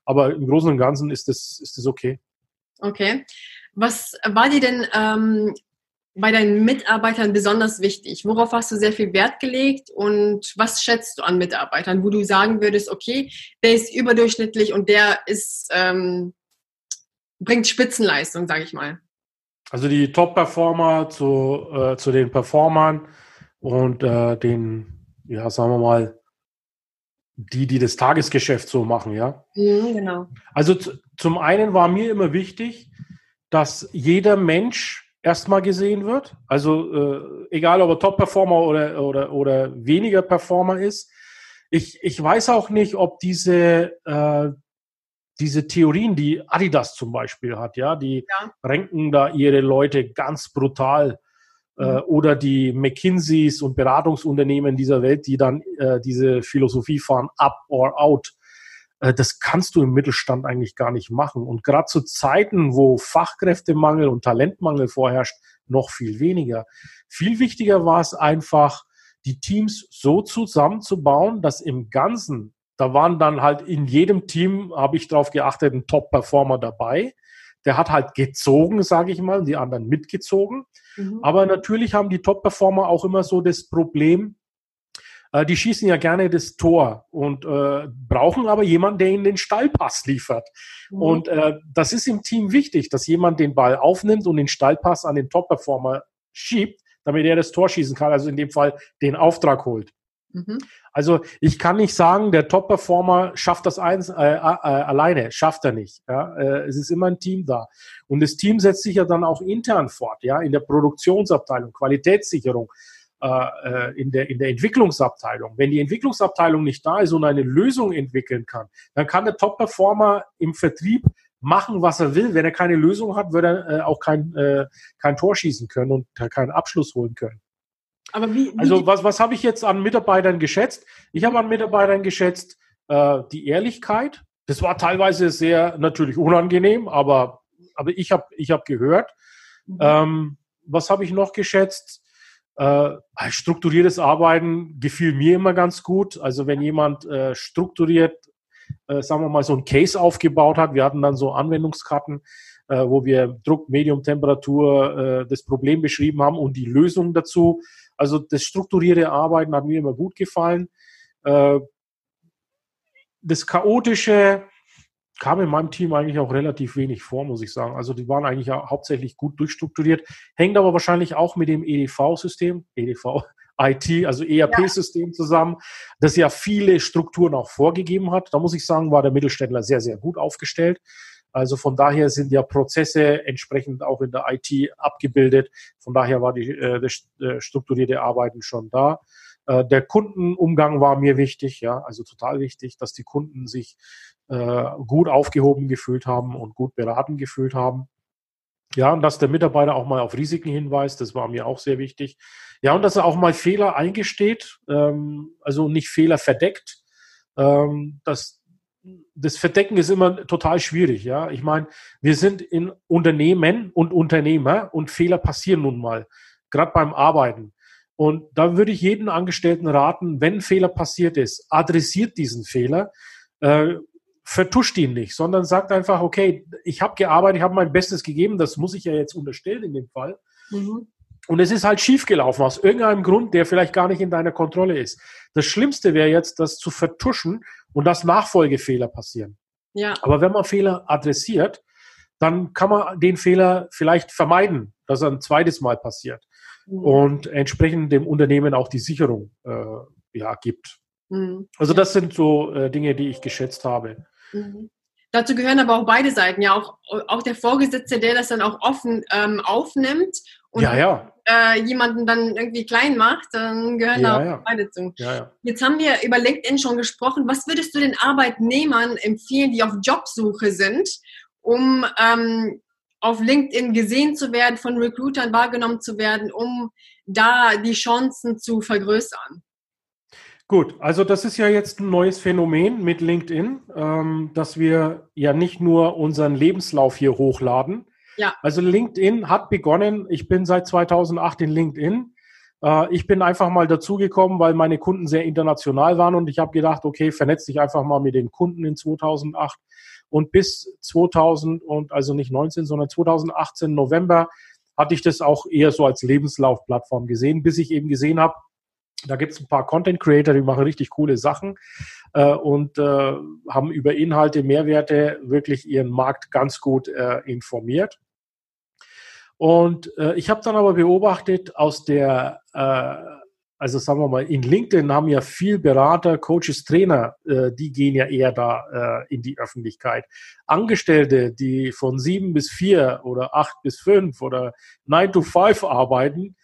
Aber im Großen und Ganzen ist das, ist das okay. Okay. Was war dir denn ähm, bei deinen Mitarbeitern besonders wichtig? Worauf hast du sehr viel Wert gelegt und was schätzt du an Mitarbeitern, wo du sagen würdest, okay, der ist überdurchschnittlich und der ist, ähm, bringt Spitzenleistung, sage ich mal? Also die Top-Performer zu, äh, zu den Performern und äh, den, ja, sagen wir mal, die, die das Tagesgeschäft so machen, ja? Mhm, genau. Also zum einen war mir immer wichtig, dass jeder Mensch erstmal gesehen wird. Also äh, egal, ob er Top-Performer oder, oder, oder weniger Performer ist. Ich, ich weiß auch nicht, ob diese, äh, diese Theorien, die Adidas zum Beispiel hat, ja, die ja. ranken da ihre Leute ganz brutal äh, oder die McKinseys und Beratungsunternehmen dieser Welt, die dann äh, diese Philosophie fahren, up or out. Äh, das kannst du im Mittelstand eigentlich gar nicht machen. Und gerade zu Zeiten, wo Fachkräftemangel und Talentmangel vorherrscht, noch viel weniger. Viel wichtiger war es einfach, die Teams so zusammenzubauen, dass im Ganzen, da waren dann halt in jedem Team, habe ich darauf geachtet, ein Top-Performer dabei. Der hat halt gezogen, sage ich mal, die anderen mitgezogen. Mhm. Aber natürlich haben die Top-Performer auch immer so das Problem, äh, die schießen ja gerne das Tor und äh, brauchen aber jemanden, der ihnen den Stallpass liefert. Mhm. Und äh, das ist im Team wichtig, dass jemand den Ball aufnimmt und den Stallpass an den Top-Performer schiebt, damit er das Tor schießen kann, also in dem Fall den Auftrag holt. Mhm. Also ich kann nicht sagen, der Top-Performer schafft das eins, äh, äh, alleine, schafft er nicht. Ja? Äh, es ist immer ein Team da. Und das Team setzt sich ja dann auch intern fort, ja, in der Produktionsabteilung, Qualitätssicherung, äh, äh, in, der, in der Entwicklungsabteilung. Wenn die Entwicklungsabteilung nicht da ist und eine Lösung entwickeln kann, dann kann der Top-Performer im Vertrieb machen, was er will. Wenn er keine Lösung hat, wird er äh, auch kein, äh, kein Tor schießen können und keinen Abschluss holen können. Wie, wie also was, was habe ich jetzt an Mitarbeitern geschätzt? Ich habe an Mitarbeitern geschätzt äh, die Ehrlichkeit. Das war teilweise sehr natürlich unangenehm, aber, aber ich habe ich hab gehört. Mhm. Ähm, was habe ich noch geschätzt? Äh, strukturiertes Arbeiten gefiel mir immer ganz gut. Also wenn jemand äh, strukturiert, äh, sagen wir mal, so ein Case aufgebaut hat, wir hatten dann so Anwendungskarten, äh, wo wir Druck, Medium, Temperatur, äh, das Problem beschrieben haben und die Lösung dazu. Also das strukturierte Arbeiten hat mir immer gut gefallen. Äh, das chaotische kam in meinem Team eigentlich auch relativ wenig vor, muss ich sagen. Also die waren eigentlich hauptsächlich gut durchstrukturiert, hängt aber wahrscheinlich auch mit dem EDV-System, EDV, IT, also ERP-System ja. zusammen, das ja viele Strukturen auch vorgegeben hat. Da muss ich sagen, war der Mittelständler sehr, sehr gut aufgestellt. Also von daher sind ja Prozesse entsprechend auch in der IT abgebildet. Von daher war die, äh, äh, strukturierte Arbeiten schon da. Äh, der Kundenumgang war mir wichtig, ja, also total wichtig, dass die Kunden sich äh, gut aufgehoben gefühlt haben und gut beraten gefühlt haben. Ja, und dass der Mitarbeiter auch mal auf Risiken hinweist, das war mir auch sehr wichtig. Ja, und dass er auch mal Fehler eingesteht, ähm, also nicht Fehler verdeckt. Ähm, das, das Verdecken ist immer total schwierig, ja. Ich meine, wir sind in Unternehmen und Unternehmer und Fehler passieren nun mal, gerade beim Arbeiten. Und da würde ich jeden Angestellten raten, wenn ein Fehler passiert ist, adressiert diesen Fehler, äh, vertuscht ihn nicht, sondern sagt einfach, okay, ich habe gearbeitet, ich habe mein Bestes gegeben, das muss ich ja jetzt unterstellen in dem Fall. Mhm. Und es ist halt schiefgelaufen aus irgendeinem Grund, der vielleicht gar nicht in deiner Kontrolle ist. Das Schlimmste wäre jetzt, das zu vertuschen und dass Nachfolgefehler passieren. Ja. Aber wenn man Fehler adressiert, dann kann man den Fehler vielleicht vermeiden, dass er ein zweites Mal passiert mhm. und entsprechend dem Unternehmen auch die Sicherung äh, ja, gibt. Mhm. Also das sind so äh, Dinge, die ich geschätzt habe. Mhm. Dazu gehören aber auch beide Seiten, ja, auch, auch der Vorgesetzte, der das dann auch offen ähm, aufnimmt und ja, ja. Äh, jemanden dann irgendwie klein macht, dann gehören ja, da auch beide zu. Jetzt haben wir über LinkedIn schon gesprochen. Was würdest du den Arbeitnehmern empfehlen, die auf Jobsuche sind, um ähm, auf LinkedIn gesehen zu werden, von Recruitern wahrgenommen zu werden, um da die Chancen zu vergrößern? Gut, also das ist ja jetzt ein neues Phänomen mit LinkedIn, ähm, dass wir ja nicht nur unseren Lebenslauf hier hochladen. Ja. Also LinkedIn hat begonnen, ich bin seit 2008 in LinkedIn. Äh, ich bin einfach mal dazugekommen, weil meine Kunden sehr international waren und ich habe gedacht, okay, vernetz dich einfach mal mit den Kunden in 2008. Und bis 2000 und also nicht 19, sondern 2018 November hatte ich das auch eher so als Lebenslaufplattform gesehen, bis ich eben gesehen habe, da gibt es ein paar Content Creator, die machen richtig coole Sachen äh, und äh, haben über Inhalte, Mehrwerte wirklich ihren Markt ganz gut äh, informiert. Und äh, ich habe dann aber beobachtet, aus der, äh, also sagen wir mal, in LinkedIn haben ja viel Berater, Coaches, Trainer, äh, die gehen ja eher da in die Öffentlichkeit. Angestellte, die von sieben bis vier oder acht bis fünf oder nine to five arbeiten,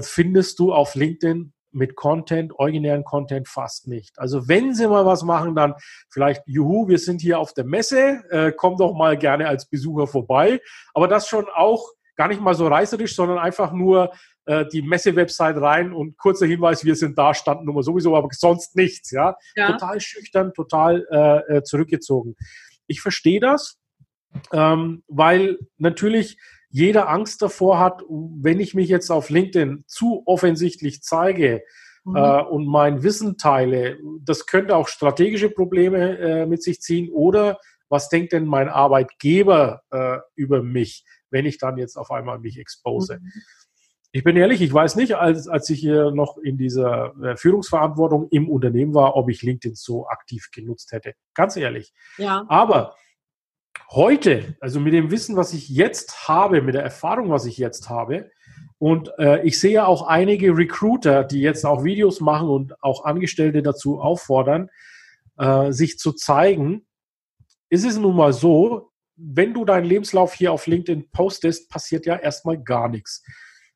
findest du auf LinkedIn mit Content, originären Content fast nicht. Also wenn Sie mal was machen, dann vielleicht, juhu, wir sind hier auf der Messe, äh, kommt doch mal gerne als Besucher vorbei. Aber das schon auch gar nicht mal so reißerisch, sondern einfach nur äh, die Messe-Website rein und kurzer Hinweis, wir sind da, Standnummer sowieso, aber sonst nichts. Ja, ja. total schüchtern, total äh, äh zurückgezogen. Ich verstehe das, ähm, weil natürlich jeder Angst davor hat, wenn ich mich jetzt auf LinkedIn zu offensichtlich zeige mhm. äh, und mein Wissen teile, das könnte auch strategische Probleme äh, mit sich ziehen oder was denkt denn mein Arbeitgeber äh, über mich, wenn ich dann jetzt auf einmal mich expose? Mhm. Ich bin ehrlich, ich weiß nicht, als, als ich hier noch in dieser äh, Führungsverantwortung im Unternehmen war, ob ich LinkedIn so aktiv genutzt hätte. Ganz ehrlich. Ja. Aber heute, also mit dem Wissen, was ich jetzt habe, mit der Erfahrung, was ich jetzt habe, und äh, ich sehe auch einige Recruiter, die jetzt auch Videos machen und auch Angestellte dazu auffordern, äh, sich zu zeigen, ist es nun mal so, wenn du deinen Lebenslauf hier auf LinkedIn postest, passiert ja erstmal gar nichts.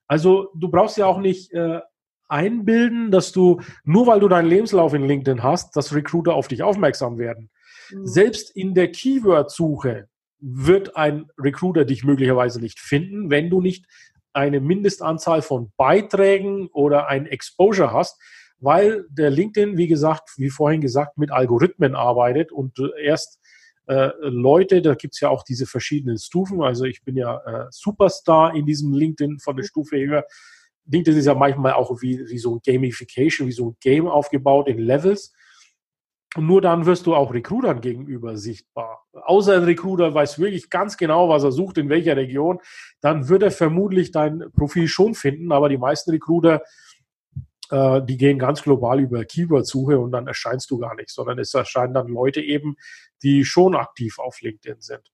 Also du brauchst ja auch nicht äh, einbilden, dass du, nur weil du deinen Lebenslauf in LinkedIn hast, dass Recruiter auf dich aufmerksam werden. Mhm. Selbst in der Keyword-Suche wird ein Recruiter dich möglicherweise nicht finden, wenn du nicht eine Mindestanzahl von Beiträgen oder ein Exposure hast, weil der LinkedIn, wie gesagt, wie vorhin gesagt, mit Algorithmen arbeitet und erst äh, Leute, da gibt's ja auch diese verschiedenen Stufen. Also ich bin ja äh, Superstar in diesem LinkedIn von der Stufe höher. LinkedIn ist ja manchmal auch wie, wie so ein Gamification, wie so ein Game aufgebaut in Levels. Und nur dann wirst du auch Recruitern gegenüber sichtbar. Außer ein Recruiter weiß wirklich ganz genau, was er sucht, in welcher Region, dann wird er vermutlich dein Profil schon finden, aber die meisten Recruiter äh, die gehen ganz global über Keyword-Suche und dann erscheinst du gar nicht, sondern es erscheinen dann Leute eben, die schon aktiv auf LinkedIn sind.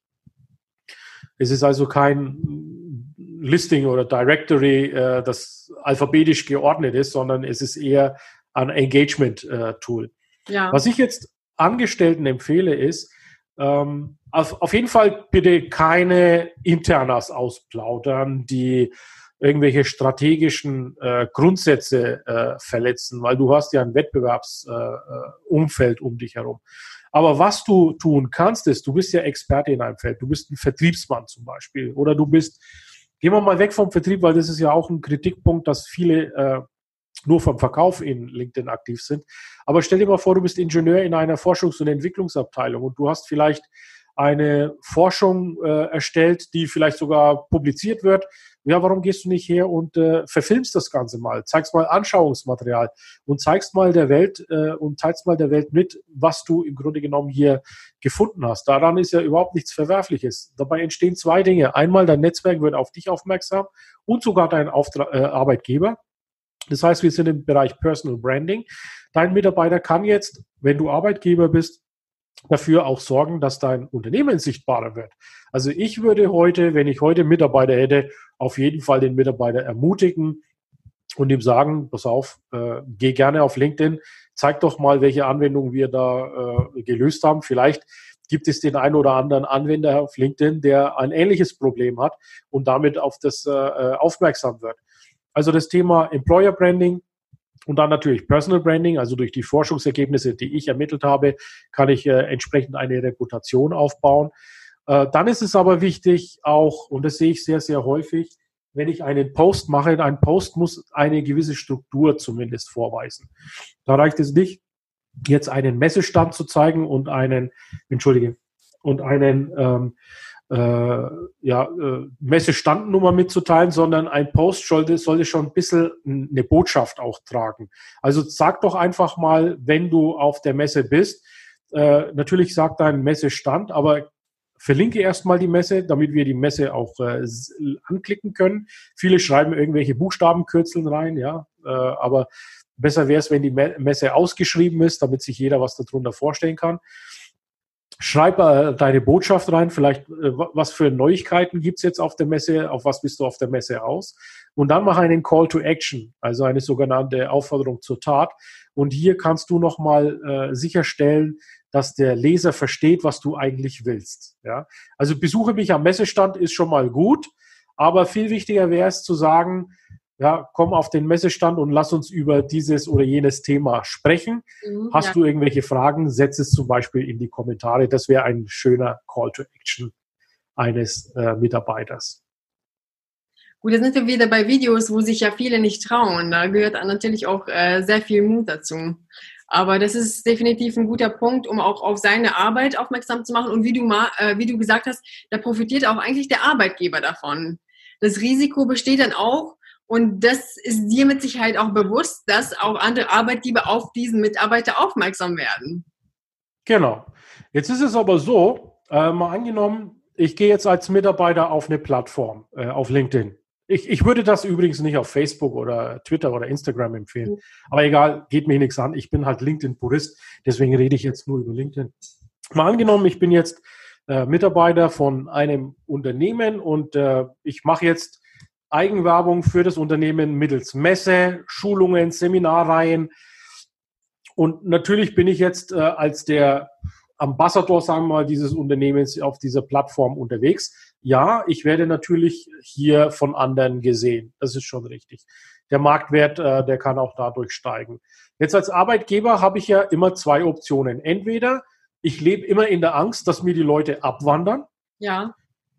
Es ist also kein Listing oder Directory, äh, das alphabetisch geordnet ist, sondern es ist eher ein Engagement-Tool. Äh, ja. Was ich jetzt Angestellten empfehle, ist, ähm, auf, auf jeden Fall bitte keine Internas ausplaudern, die irgendwelche strategischen äh, Grundsätze äh, verletzen, weil du hast ja ein Wettbewerbsumfeld äh, um dich herum. Aber was du tun kannst, ist, du bist ja Experte in einem Feld. Du bist ein Vertriebsmann zum Beispiel. Oder du bist, gehen wir mal weg vom Vertrieb, weil das ist ja auch ein Kritikpunkt, dass viele äh, nur vom Verkauf in LinkedIn aktiv sind. Aber stell dir mal vor, du bist Ingenieur in einer Forschungs- und Entwicklungsabteilung und du hast vielleicht eine Forschung äh, erstellt, die vielleicht sogar publiziert wird. Ja, warum gehst du nicht her und äh, verfilmst das Ganze mal, zeigst mal Anschauungsmaterial und zeigst mal der Welt äh, und teilst mal der Welt mit, was du im Grunde genommen hier gefunden hast. Daran ist ja überhaupt nichts Verwerfliches. Dabei entstehen zwei Dinge. Einmal, dein Netzwerk wird auf dich aufmerksam und sogar dein Auftra äh, Arbeitgeber. Das heißt, wir sind im Bereich Personal Branding. Dein Mitarbeiter kann jetzt, wenn du Arbeitgeber bist, dafür auch sorgen, dass dein Unternehmen sichtbarer wird. Also ich würde heute, wenn ich heute Mitarbeiter hätte, auf jeden Fall den Mitarbeiter ermutigen und ihm sagen, pass auf, äh, geh gerne auf LinkedIn, zeig doch mal, welche Anwendungen wir da äh, gelöst haben. Vielleicht gibt es den einen oder anderen Anwender auf LinkedIn, der ein ähnliches Problem hat und damit auf das äh, äh aufmerksam wird. Also das Thema Employer Branding, und dann natürlich Personal Branding, also durch die Forschungsergebnisse, die ich ermittelt habe, kann ich äh, entsprechend eine Reputation aufbauen. Äh, dann ist es aber wichtig auch, und das sehe ich sehr, sehr häufig, wenn ich einen Post mache, ein Post muss eine gewisse Struktur zumindest vorweisen. Da reicht es nicht, jetzt einen Messestand zu zeigen und einen, entschuldige, und einen ähm, äh, ja, äh, Messestandnummer mitzuteilen, sondern ein Post sollte, sollte schon ein bisschen eine Botschaft auch tragen. Also sag doch einfach mal, wenn du auf der Messe bist, äh, natürlich sag deinen Messestand, aber verlinke erstmal die Messe, damit wir die Messe auch äh, anklicken können. Viele schreiben irgendwelche Buchstabenkürzeln rein, ja, äh, aber besser wäre es, wenn die Messe ausgeschrieben ist, damit sich jeder was darunter vorstellen kann. Schreib äh, deine Botschaft rein, vielleicht äh, was für Neuigkeiten gibt's jetzt auf der Messe, auf was bist du auf der Messe aus. Und dann mach einen Call to Action, also eine sogenannte Aufforderung zur Tat. Und hier kannst du nochmal äh, sicherstellen, dass der Leser versteht, was du eigentlich willst. Ja? Also besuche mich am Messestand ist schon mal gut, aber viel wichtiger wäre es zu sagen, ja, komm auf den Messestand und lass uns über dieses oder jenes Thema sprechen. Mhm, Hast ja. du irgendwelche Fragen, setz es zum Beispiel in die Kommentare. Das wäre ein schöner Call to Action eines äh, Mitarbeiters. Gut, jetzt sind wir wieder bei Videos, wo sich ja viele nicht trauen. Da gehört natürlich auch äh, sehr viel Mut dazu. Aber das ist definitiv ein guter Punkt, um auch auf seine Arbeit aufmerksam zu machen. Und wie du, mal, äh, wie du gesagt hast, da profitiert auch eigentlich der Arbeitgeber davon. Das Risiko besteht dann auch, und das ist dir mit Sicherheit auch bewusst, dass auch andere Arbeitgeber auf diesen Mitarbeiter aufmerksam werden. Genau. Jetzt ist es aber so, äh, mal angenommen, ich gehe jetzt als Mitarbeiter auf eine Plattform, äh, auf LinkedIn. Ich, ich würde das übrigens nicht auf Facebook oder Twitter oder Instagram empfehlen. Mhm. Aber egal, geht mir nichts an. Ich bin halt LinkedIn-Purist, deswegen rede ich jetzt nur über LinkedIn. Mal angenommen, ich bin jetzt äh, Mitarbeiter von einem Unternehmen und äh, ich mache jetzt Eigenwerbung für das Unternehmen mittels Messe, Schulungen, Seminarreihen. Und natürlich bin ich jetzt äh, als der Ambassador, sagen wir mal, dieses Unternehmens auf dieser Plattform unterwegs. Ja, ich werde natürlich hier von anderen gesehen. Das ist schon richtig. Der Marktwert, äh, der kann auch dadurch steigen. Jetzt als Arbeitgeber habe ich ja immer zwei Optionen. Entweder ich lebe immer in der Angst, dass mir die Leute abwandern. Ja.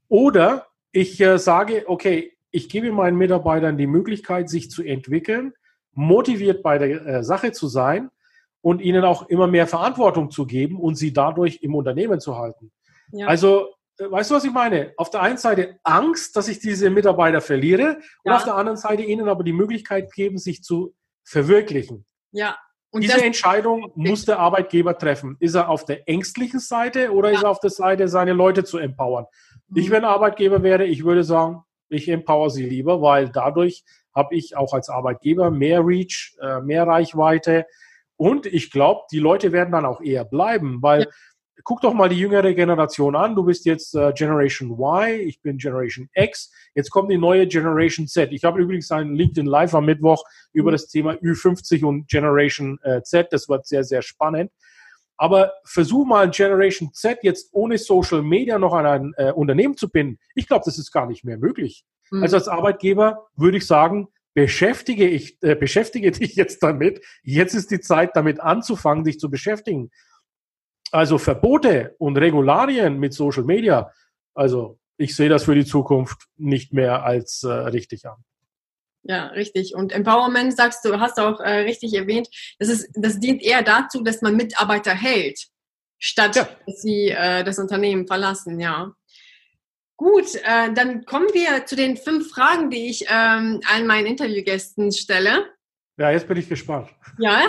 Oder ich äh, sage, okay, ich gebe meinen Mitarbeitern die Möglichkeit, sich zu entwickeln, motiviert bei der äh, Sache zu sein und ihnen auch immer mehr Verantwortung zu geben und sie dadurch im Unternehmen zu halten. Ja. Also, äh, weißt du, was ich meine? Auf der einen Seite Angst, dass ich diese Mitarbeiter verliere und auf der anderen Seite ihnen aber die Möglichkeit geben, sich zu verwirklichen. Ja. Und Diese Entscheidung muss der Arbeitgeber treffen. Ist er auf der ängstlichen Seite oder ja. ist er auf der Seite, seine Leute zu empowern? Mhm. Ich, wenn Arbeitgeber wäre, ich würde sagen, Ich empower sie lieber, weil dadurch habe ich auch als Arbeitgeber mehr Reach, äh, mehr Reichweite. Und ich glaube, die Leute werden dann auch eher bleiben, weil ja. guck doch mal die jüngere Generation an. Du bist jetzt äh, Generation Y, ich bin Generation X. Jetzt kommt die neue Generation Z. Ich habe übrigens ein LinkedIn Live am Mittwoch über mhm. das Thema Ü50 und Generation äh, Z. Das wird sehr, sehr spannend. Aber versuch mal Generation Z jetzt ohne Social Media noch an ein äh, Unternehmen zu binden. Ich glaube, das ist gar nicht mehr möglich. Mhm. Also als Arbeitgeber würde ich sagen, beschäftige, ich, äh, beschäftige dich jetzt damit. Jetzt ist die Zeit, damit anzufangen, dich zu beschäftigen. Also Verbote und Regularien mit Social Media. Also ich sehe das für die Zukunft nicht mehr als äh, richtig an. Ja, richtig. Und Empowerment, sagst du, hast du auch äh, richtig erwähnt, das, ist, das dient eher dazu, dass man Mitarbeiter hält, statt ja. dass sie äh, das Unternehmen verlassen, ja. Gut, äh, dann kommen wir zu den fünf Fragen, die ich ähm, allen meinen Interviewgästen stelle. Ja, jetzt bin ich gespannt. Ja,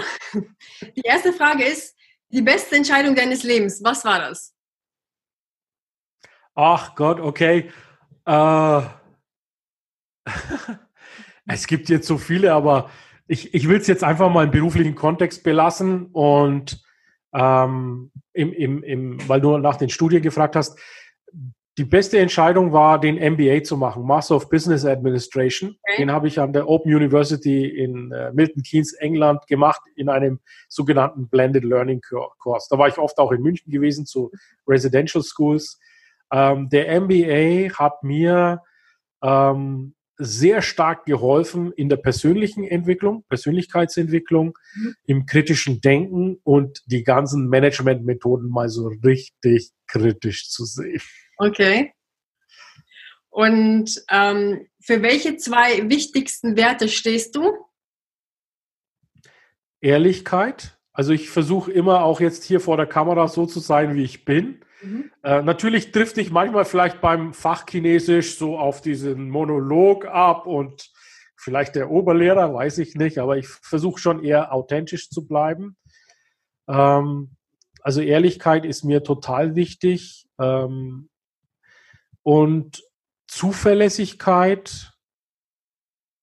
die erste Frage ist, die beste Entscheidung deines Lebens, was war das? Ach Gott, okay. Äh, es gibt jetzt so viele, aber ich, ich will es jetzt einfach mal im beruflichen Kontext belassen und ähm, im, im, im, weil du nach den Studien gefragt hast, die beste Entscheidung war, den MBA zu machen, Master of Business Administration. Okay. Den habe ich an der Open University in äh, Milton Keynes, England gemacht, in einem sogenannten Blended Learning Course. Da war ich oft auch in München gewesen zu Residential Schools. Ähm, der MBA hat mir ähm, sehr stark geholfen in der persönlichen Entwicklung, Persönlichkeitsentwicklung, mhm. im kritischen Denken und die ganzen Managementmethoden mal so richtig kritisch zu sehen. Okay. Und ähm, für welche zwei wichtigsten Werte stehst du? Ehrlichkeit. Also ich versuche immer auch jetzt hier vor der Kamera so zu sein, wie ich bin. Mhm. Äh, natürlich trifft ich manchmal vielleicht beim Fachchinesisch so auf diesen Monolog ab und vielleicht der Oberlehrer, weiß ich nicht, aber ich versuche schon eher authentisch zu bleiben. Ähm, also Ehrlichkeit ist mir total wichtig. Ähm, und Zuverlässigkeit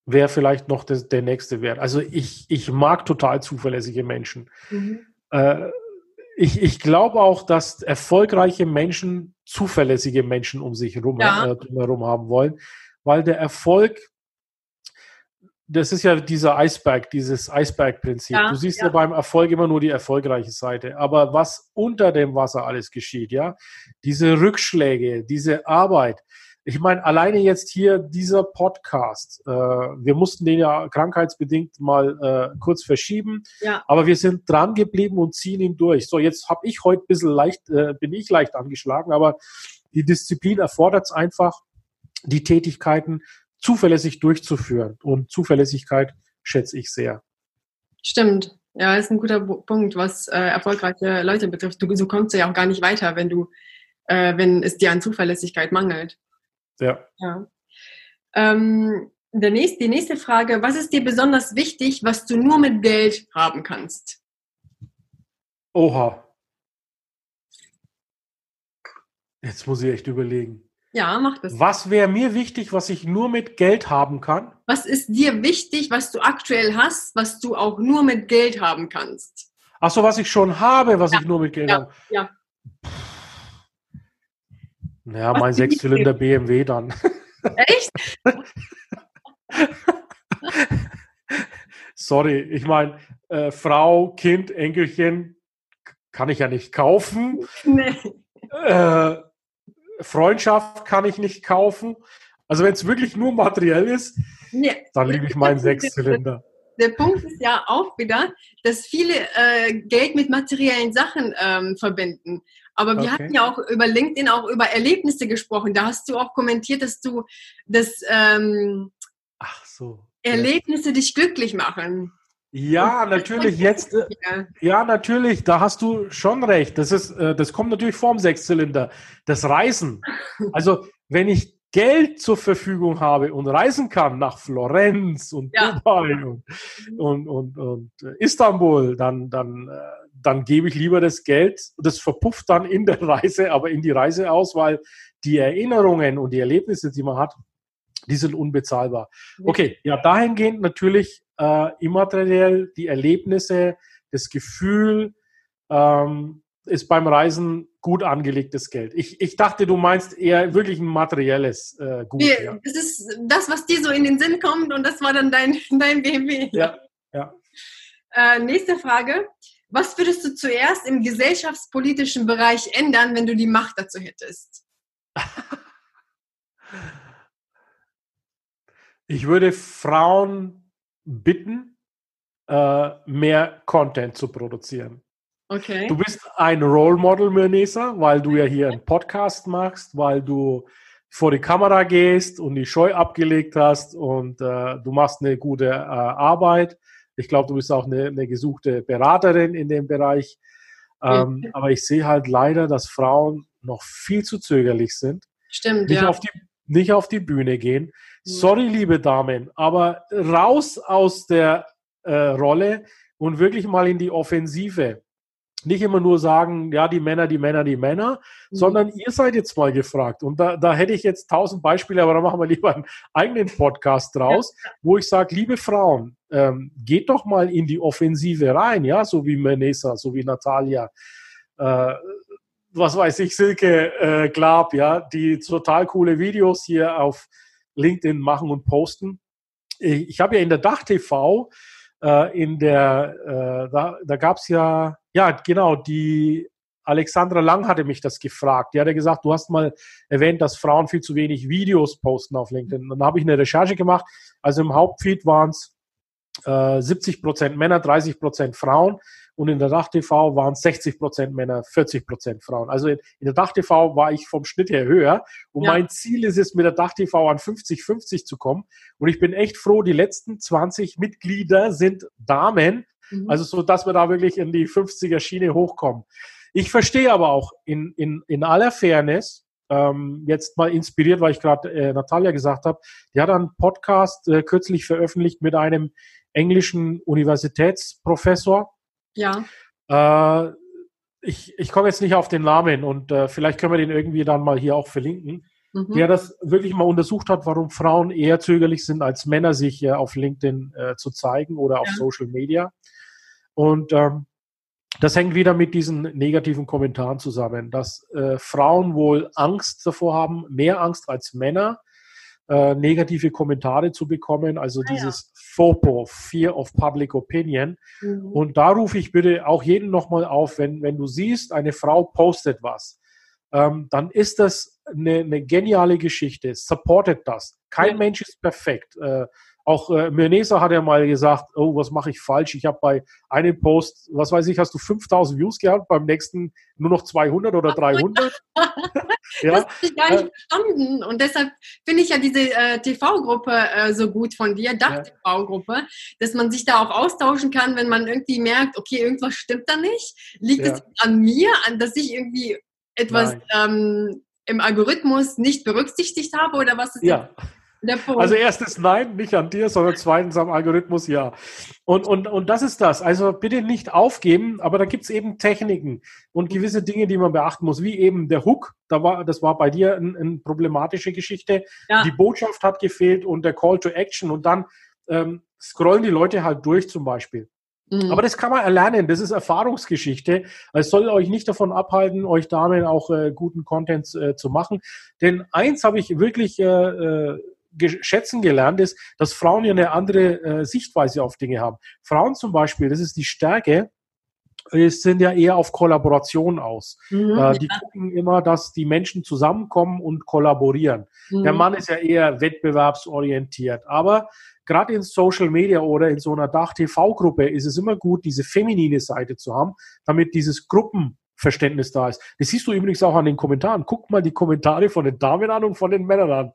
wäre vielleicht noch das, der nächste Wert. Also ich, ich mag total zuverlässige Menschen. Mhm. Äh, ich, ich glaube auch, dass erfolgreiche Menschen zuverlässige Menschen um sich herum, ja. äh, haben wollen, weil der Erfolg, das ist ja dieser Eisberg, dieses Eisbergprinzip. Ja, du siehst ja. ja. beim Erfolg immer nur die erfolgreiche Seite. Aber was unter dem Wasser alles geschieht, ja, diese Rückschläge, diese Arbeit, ich meine, alleine jetzt hier dieser Podcast, äh, wir mussten den ja krankheitsbedingt mal äh, kurz verschieben, ja. aber wir sind dran geblieben und ziehen ihn durch. So, jetzt habe ich heute ein bisschen leicht, äh, bin ich leicht angeschlagen, aber die Disziplin erfordert es einfach, die Tätigkeiten zuverlässig durchzuführen. Und Zuverlässigkeit schätze ich sehr. Stimmt. Ja, ist ein guter Punkt, was äh, erfolgreiche Leute betrifft. Du, so kommst du ja auch gar nicht weiter, wenn du, äh, wenn es dir an Zuverlässigkeit mangelt. Ja. ja. Ähm, der nächste, die nächste Frage, was ist dir besonders wichtig, was du nur mit Geld haben kannst? Oha. Jetzt muss ich echt überlegen. Ja, mach das. Was wäre mir wichtig, was ich nur mit Geld haben kann? Was ist dir wichtig, was du aktuell hast, was du auch nur mit Geld haben kannst? Ach so, was ich schon habe, was ja. ich nur mit Geld ja. habe. Ja. Ja, mein Sechszylinder BMW dann. Echt? Sorry, ich meine, äh, Frau, Kind, Enkelchen kann ich ja nicht kaufen. Nee. Äh, Freundschaft kann ich nicht kaufen. Also wenn es wirklich nur materiell ist, nee. dann liebe ich meinen Sechszylinder. Der Punkt ist ja auch wieder, dass viele äh, Geld mit materiellen Sachen ähm, verbinden. Aber wir okay. hatten ja auch über LinkedIn auch über Erlebnisse gesprochen. Da hast du auch kommentiert, dass du das ähm, Ach so. Erlebnisse ja. dich glücklich machen. Ja, natürlich jetzt. Äh, ja, natürlich, da hast du schon recht. Das ist, äh, das kommt natürlich vorm Sechszylinder. Das Reisen. Also, wenn ich Geld zur Verfügung habe und reisen kann nach Florenz und ja. Dubai und, und, und, und, Istanbul, dann, dann, äh, dann gebe ich lieber das Geld. Das verpufft dann in der Reise, aber in die Reise aus, weil die Erinnerungen und die Erlebnisse, die man hat, die sind unbezahlbar. Okay, ja, dahingehend natürlich äh, immateriell die Erlebnisse, das Gefühl, ähm, ist beim Reisen gut angelegtes Geld. Ich, ich dachte, du meinst eher wirklich ein materielles äh, Gut. Nee, ja. Das ist das, was dir so in den Sinn kommt und das war dann dein, dein BMW. Ja, ja. Äh, nächste Frage. Was würdest du zuerst im gesellschaftspolitischen Bereich ändern, wenn du die Macht dazu hättest? Ich würde Frauen bitten, äh, mehr Content zu produzieren. Okay. Du bist ein Role Model, Mernesa, weil du ja hier einen Podcast machst, weil du vor die Kamera gehst und die Scheu abgelegt hast und äh, du machst eine gute äh, Arbeit. Ich glaube, du bist auch eine, eine, gesuchte Beraterin in dem Bereich. Ähm, aber ich sehe halt leider, dass Frauen noch viel zu zögerlich sind. Stimmt, nicht ja. Auf die, nicht auf die Bühne gehen. Sorry, liebe Damen, aber raus aus der äh, Rolle und wirklich mal in die Offensive nicht immer nur sagen, ja, die Männer, die Männer, die Männer, mhm. sondern ihr seid jetzt mal gefragt. Und da, da hätte ich jetzt tausend Beispiele, aber da machen wir lieber einen eigenen Podcast draus, ja. wo ich sage, liebe Frauen, ähm, geht doch mal in die Offensive rein, ja, so wie Menesa, so wie Natalia, äh, was weiß ich, Silke äh, Glab, ja, die total coole Videos hier auf LinkedIn machen und posten. Ich, ich habe ja in der Dach TV äh, in der, äh, da, da gab es ja, ja, genau, die Alexandra Lang hatte mich das gefragt. Die hatte gesagt, du hast mal erwähnt, dass Frauen viel zu wenig Videos posten auf LinkedIn. Dann habe ich eine Recherche gemacht. Also im Hauptfeed waren es äh, 70 Prozent Männer, 30 Prozent Frauen. Und in der Dach-TV waren es 60 Prozent Männer, 40 Prozent Frauen. Also in, in der Dach-TV war ich vom Schnitt her höher. Und ja. mein Ziel ist es, mit der Dach-TV an 50-50 zu kommen. Und ich bin echt froh, die letzten 20 Mitglieder sind Damen. Mhm. Also so, dass wir da wirklich in die 50er Schiene hochkommen. Ich verstehe aber auch in, in, in aller Fairness, ähm, jetzt mal inspiriert, weil ich gerade äh, Natalia gesagt habe, die hat einen Podcast äh, kürzlich veröffentlicht mit einem englischen Universitätsprofessor. Ja. Äh, ich ich komme jetzt nicht auf den Namen und äh, vielleicht können wir den irgendwie dann mal hier auch verlinken. Mhm. Der das wirklich mal untersucht hat, warum Frauen eher zögerlich sind als Männer, sich äh, auf LinkedIn äh, zu zeigen oder auf ja. Social Media. Und ähm, das hängt wieder mit diesen negativen Kommentaren zusammen, dass äh, Frauen wohl Angst davor haben, mehr Angst als Männer, äh, negative Kommentare zu bekommen, also ah, dieses ja. FOPO, Fear of Public Opinion. Mhm. Und da rufe ich bitte auch jeden nochmal auf, wenn, wenn du siehst, eine Frau postet was, ähm, dann ist das eine, eine geniale Geschichte. Supportet das. Kein ja. Mensch ist perfekt. Äh, auch äh, Menesa hat ja mal gesagt, oh, was mache ich falsch? Ich habe bei einem Post, was weiß ich, hast du 5000 Views gehabt, beim nächsten nur noch 200 oder 300. ja. Das habe ich gar nicht äh, verstanden. Und deshalb finde ich ja diese äh, TV-Gruppe äh, so gut von dir, Dach-TV-Gruppe, dass man sich da auch austauschen kann, wenn man irgendwie merkt, okay, irgendwas stimmt da nicht. Liegt es an mir, an dass ich irgendwie etwas ähm, im Algorithmus nicht berücksichtigt habe oder was ist ja. Also erstes Nein, nicht an dir, sondern zweitens am Algorithmus ja. Und, und, und das ist das. Also bitte nicht aufgeben, aber da gibt es eben Techniken und gewisse Dinge, die man beachten muss, wie eben der Hook, da war, das war bei dir eine ein problematische Geschichte. Ja. Die Botschaft hat gefehlt und der Call to Action und dann ähm, scrollen die Leute halt durch zum Beispiel. Mhm. Aber das kann man erlernen, das ist Erfahrungsgeschichte. Es soll euch nicht davon abhalten, euch Damen auch äh, guten Content äh, zu machen. Denn eins habe ich wirklich äh, äh schätzen gelernt ist, dass Frauen ja eine andere äh, Sichtweise auf Dinge haben. Frauen zum Beispiel, das ist die Stärke, sind ja eher auf Kollaboration aus. Mhm, äh, die ja. gucken immer, dass die Menschen zusammenkommen und kollaborieren. Mhm. Der Mann ist ja eher wettbewerbsorientiert. Aber gerade in Social Media oder in so einer Dach-TV-Gruppe ist es immer gut, diese feminine Seite zu haben, damit dieses Gruppen Verständnis da ist. Das siehst du übrigens auch an den Kommentaren. Guck mal die Kommentare von den Damen an und von den Männern an.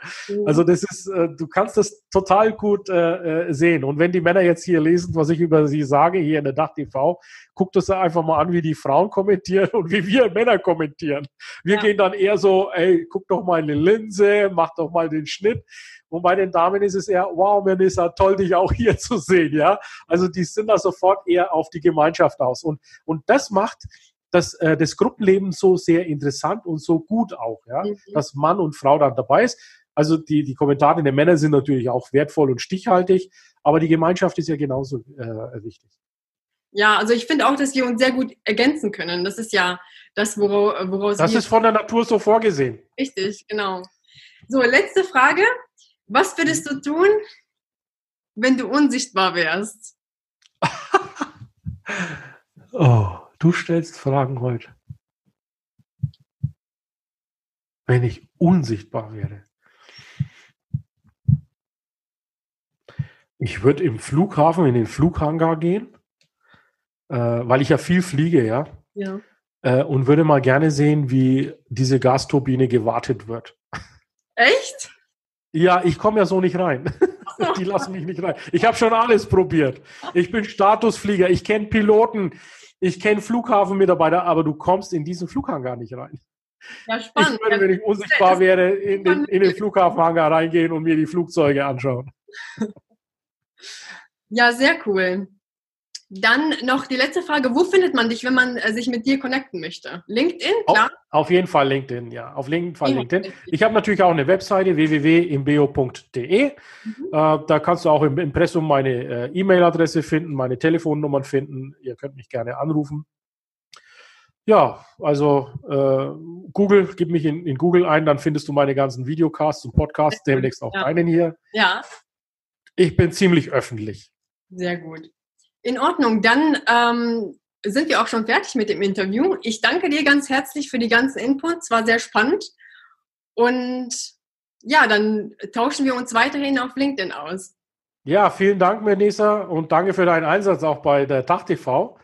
Also das ist, äh, du kannst das total gut äh, äh, sehen. Und wenn die Männer jetzt hier lesen, was ich über sie sage, hier in der Dach TV, guck das einfach mal an, wie die Frauen kommentieren und wie wir Männer kommentieren. Wir ja. gehen dann eher so, ey, guck doch mal in die Linse, mach doch mal den Schnitt. Und bei den Damen ist es eher, wow, Melissa, toll, dich auch hier zu sehen, ja. Also die sind da sofort eher auf die Gemeinschaft aus. Und, und das macht das, äh, das Gruppenleben so sehr interessant und so gut auch, ja, mhm. dass Mann und Frau dann dabei ist. Also die, die Kommentare der Männer sind natürlich auch wertvoll und stichhaltig, aber die Gemeinschaft ist ja genauso äh, wichtig. Ja, also ich finde auch, dass wir uns sehr gut ergänzen können. Das ist ja das, woraus, woraus Das ist von der Natur so vorgesehen. Richtig, genau. So, letzte Frage. Was würdest du tun, wenn du unsichtbar wärst? oh, du stellst Fragen heute. Wenn ich unsichtbar wäre. Ich würde im Flughafen in den Flughangar gehen, äh, weil ich ja viel fliege, ja. Ja. Äh, und würde mal gerne sehen, wie diese Gasturbine gewartet wird. Echt? Ja, ich komme ja so nicht rein. Die lassen mich nicht rein. Ich habe schon alles probiert. Ich bin Statusflieger, ich kenne Piloten, ich kenne Flughafenmitarbeiter, aber du kommst in diesen Flughangar nicht rein. Ja, spannend. Ich würde, wenn ich unsichtbar wäre, in den, in den Flughafenhangar reingehen und mir die Flugzeuge anschauen. Ja, sehr cool. Dann noch die letzte Frage. Wo findet man dich, wenn man äh, sich mit dir connecten möchte? LinkedIn, klar? Auf, auf jeden Fall LinkedIn, ja. Auf jeden Fall LinkedIn. Ich habe natürlich auch eine Webseite www.imbeo.de. Mhm. Äh, da kannst du auch im Impressum meine äh, E-Mail-Adresse finden, meine Telefonnummern finden. Ihr könnt mich gerne anrufen. Ja, also äh, Google, gib mich in, in, Google ein, dann findest du meine ganzen Videocasts und Podcasts, demnächst auch ja. einen hier. Ja. Ich bin ziemlich öffentlich. Sehr gut. In Ordnung, dann ähm, sind wir auch schon fertig mit dem Interview. Ich danke dir ganz herzlich für die ganzen Inputs, war sehr spannend. Und ja, dann tauschen wir uns weiterhin auf LinkedIn aus. Ja, vielen Dank, Melissa, und danke für deinen Einsatz auch bei der Tag TV.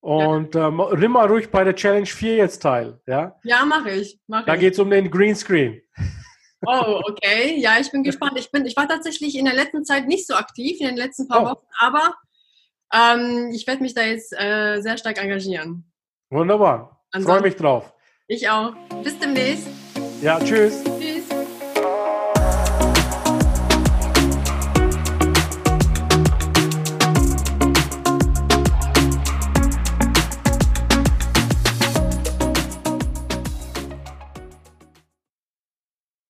Und ja. ähm, nimm mal ruhig bei der Challenge 4 jetzt teil. Ja, ja mache ich. Mach da geht es um den Greenscreen. Oh, okay. Ja, ich bin gespannt. Ich, bin, ich war tatsächlich in der letzten Zeit nicht so aktiv, in den letzten paar oh. Wochen, aber ähm, ich werde mich da jetzt äh, sehr stark engagieren. Wunderbar. Freue mich drauf. Ich auch. Bis demnächst. Ja, tschüss. Tschüss.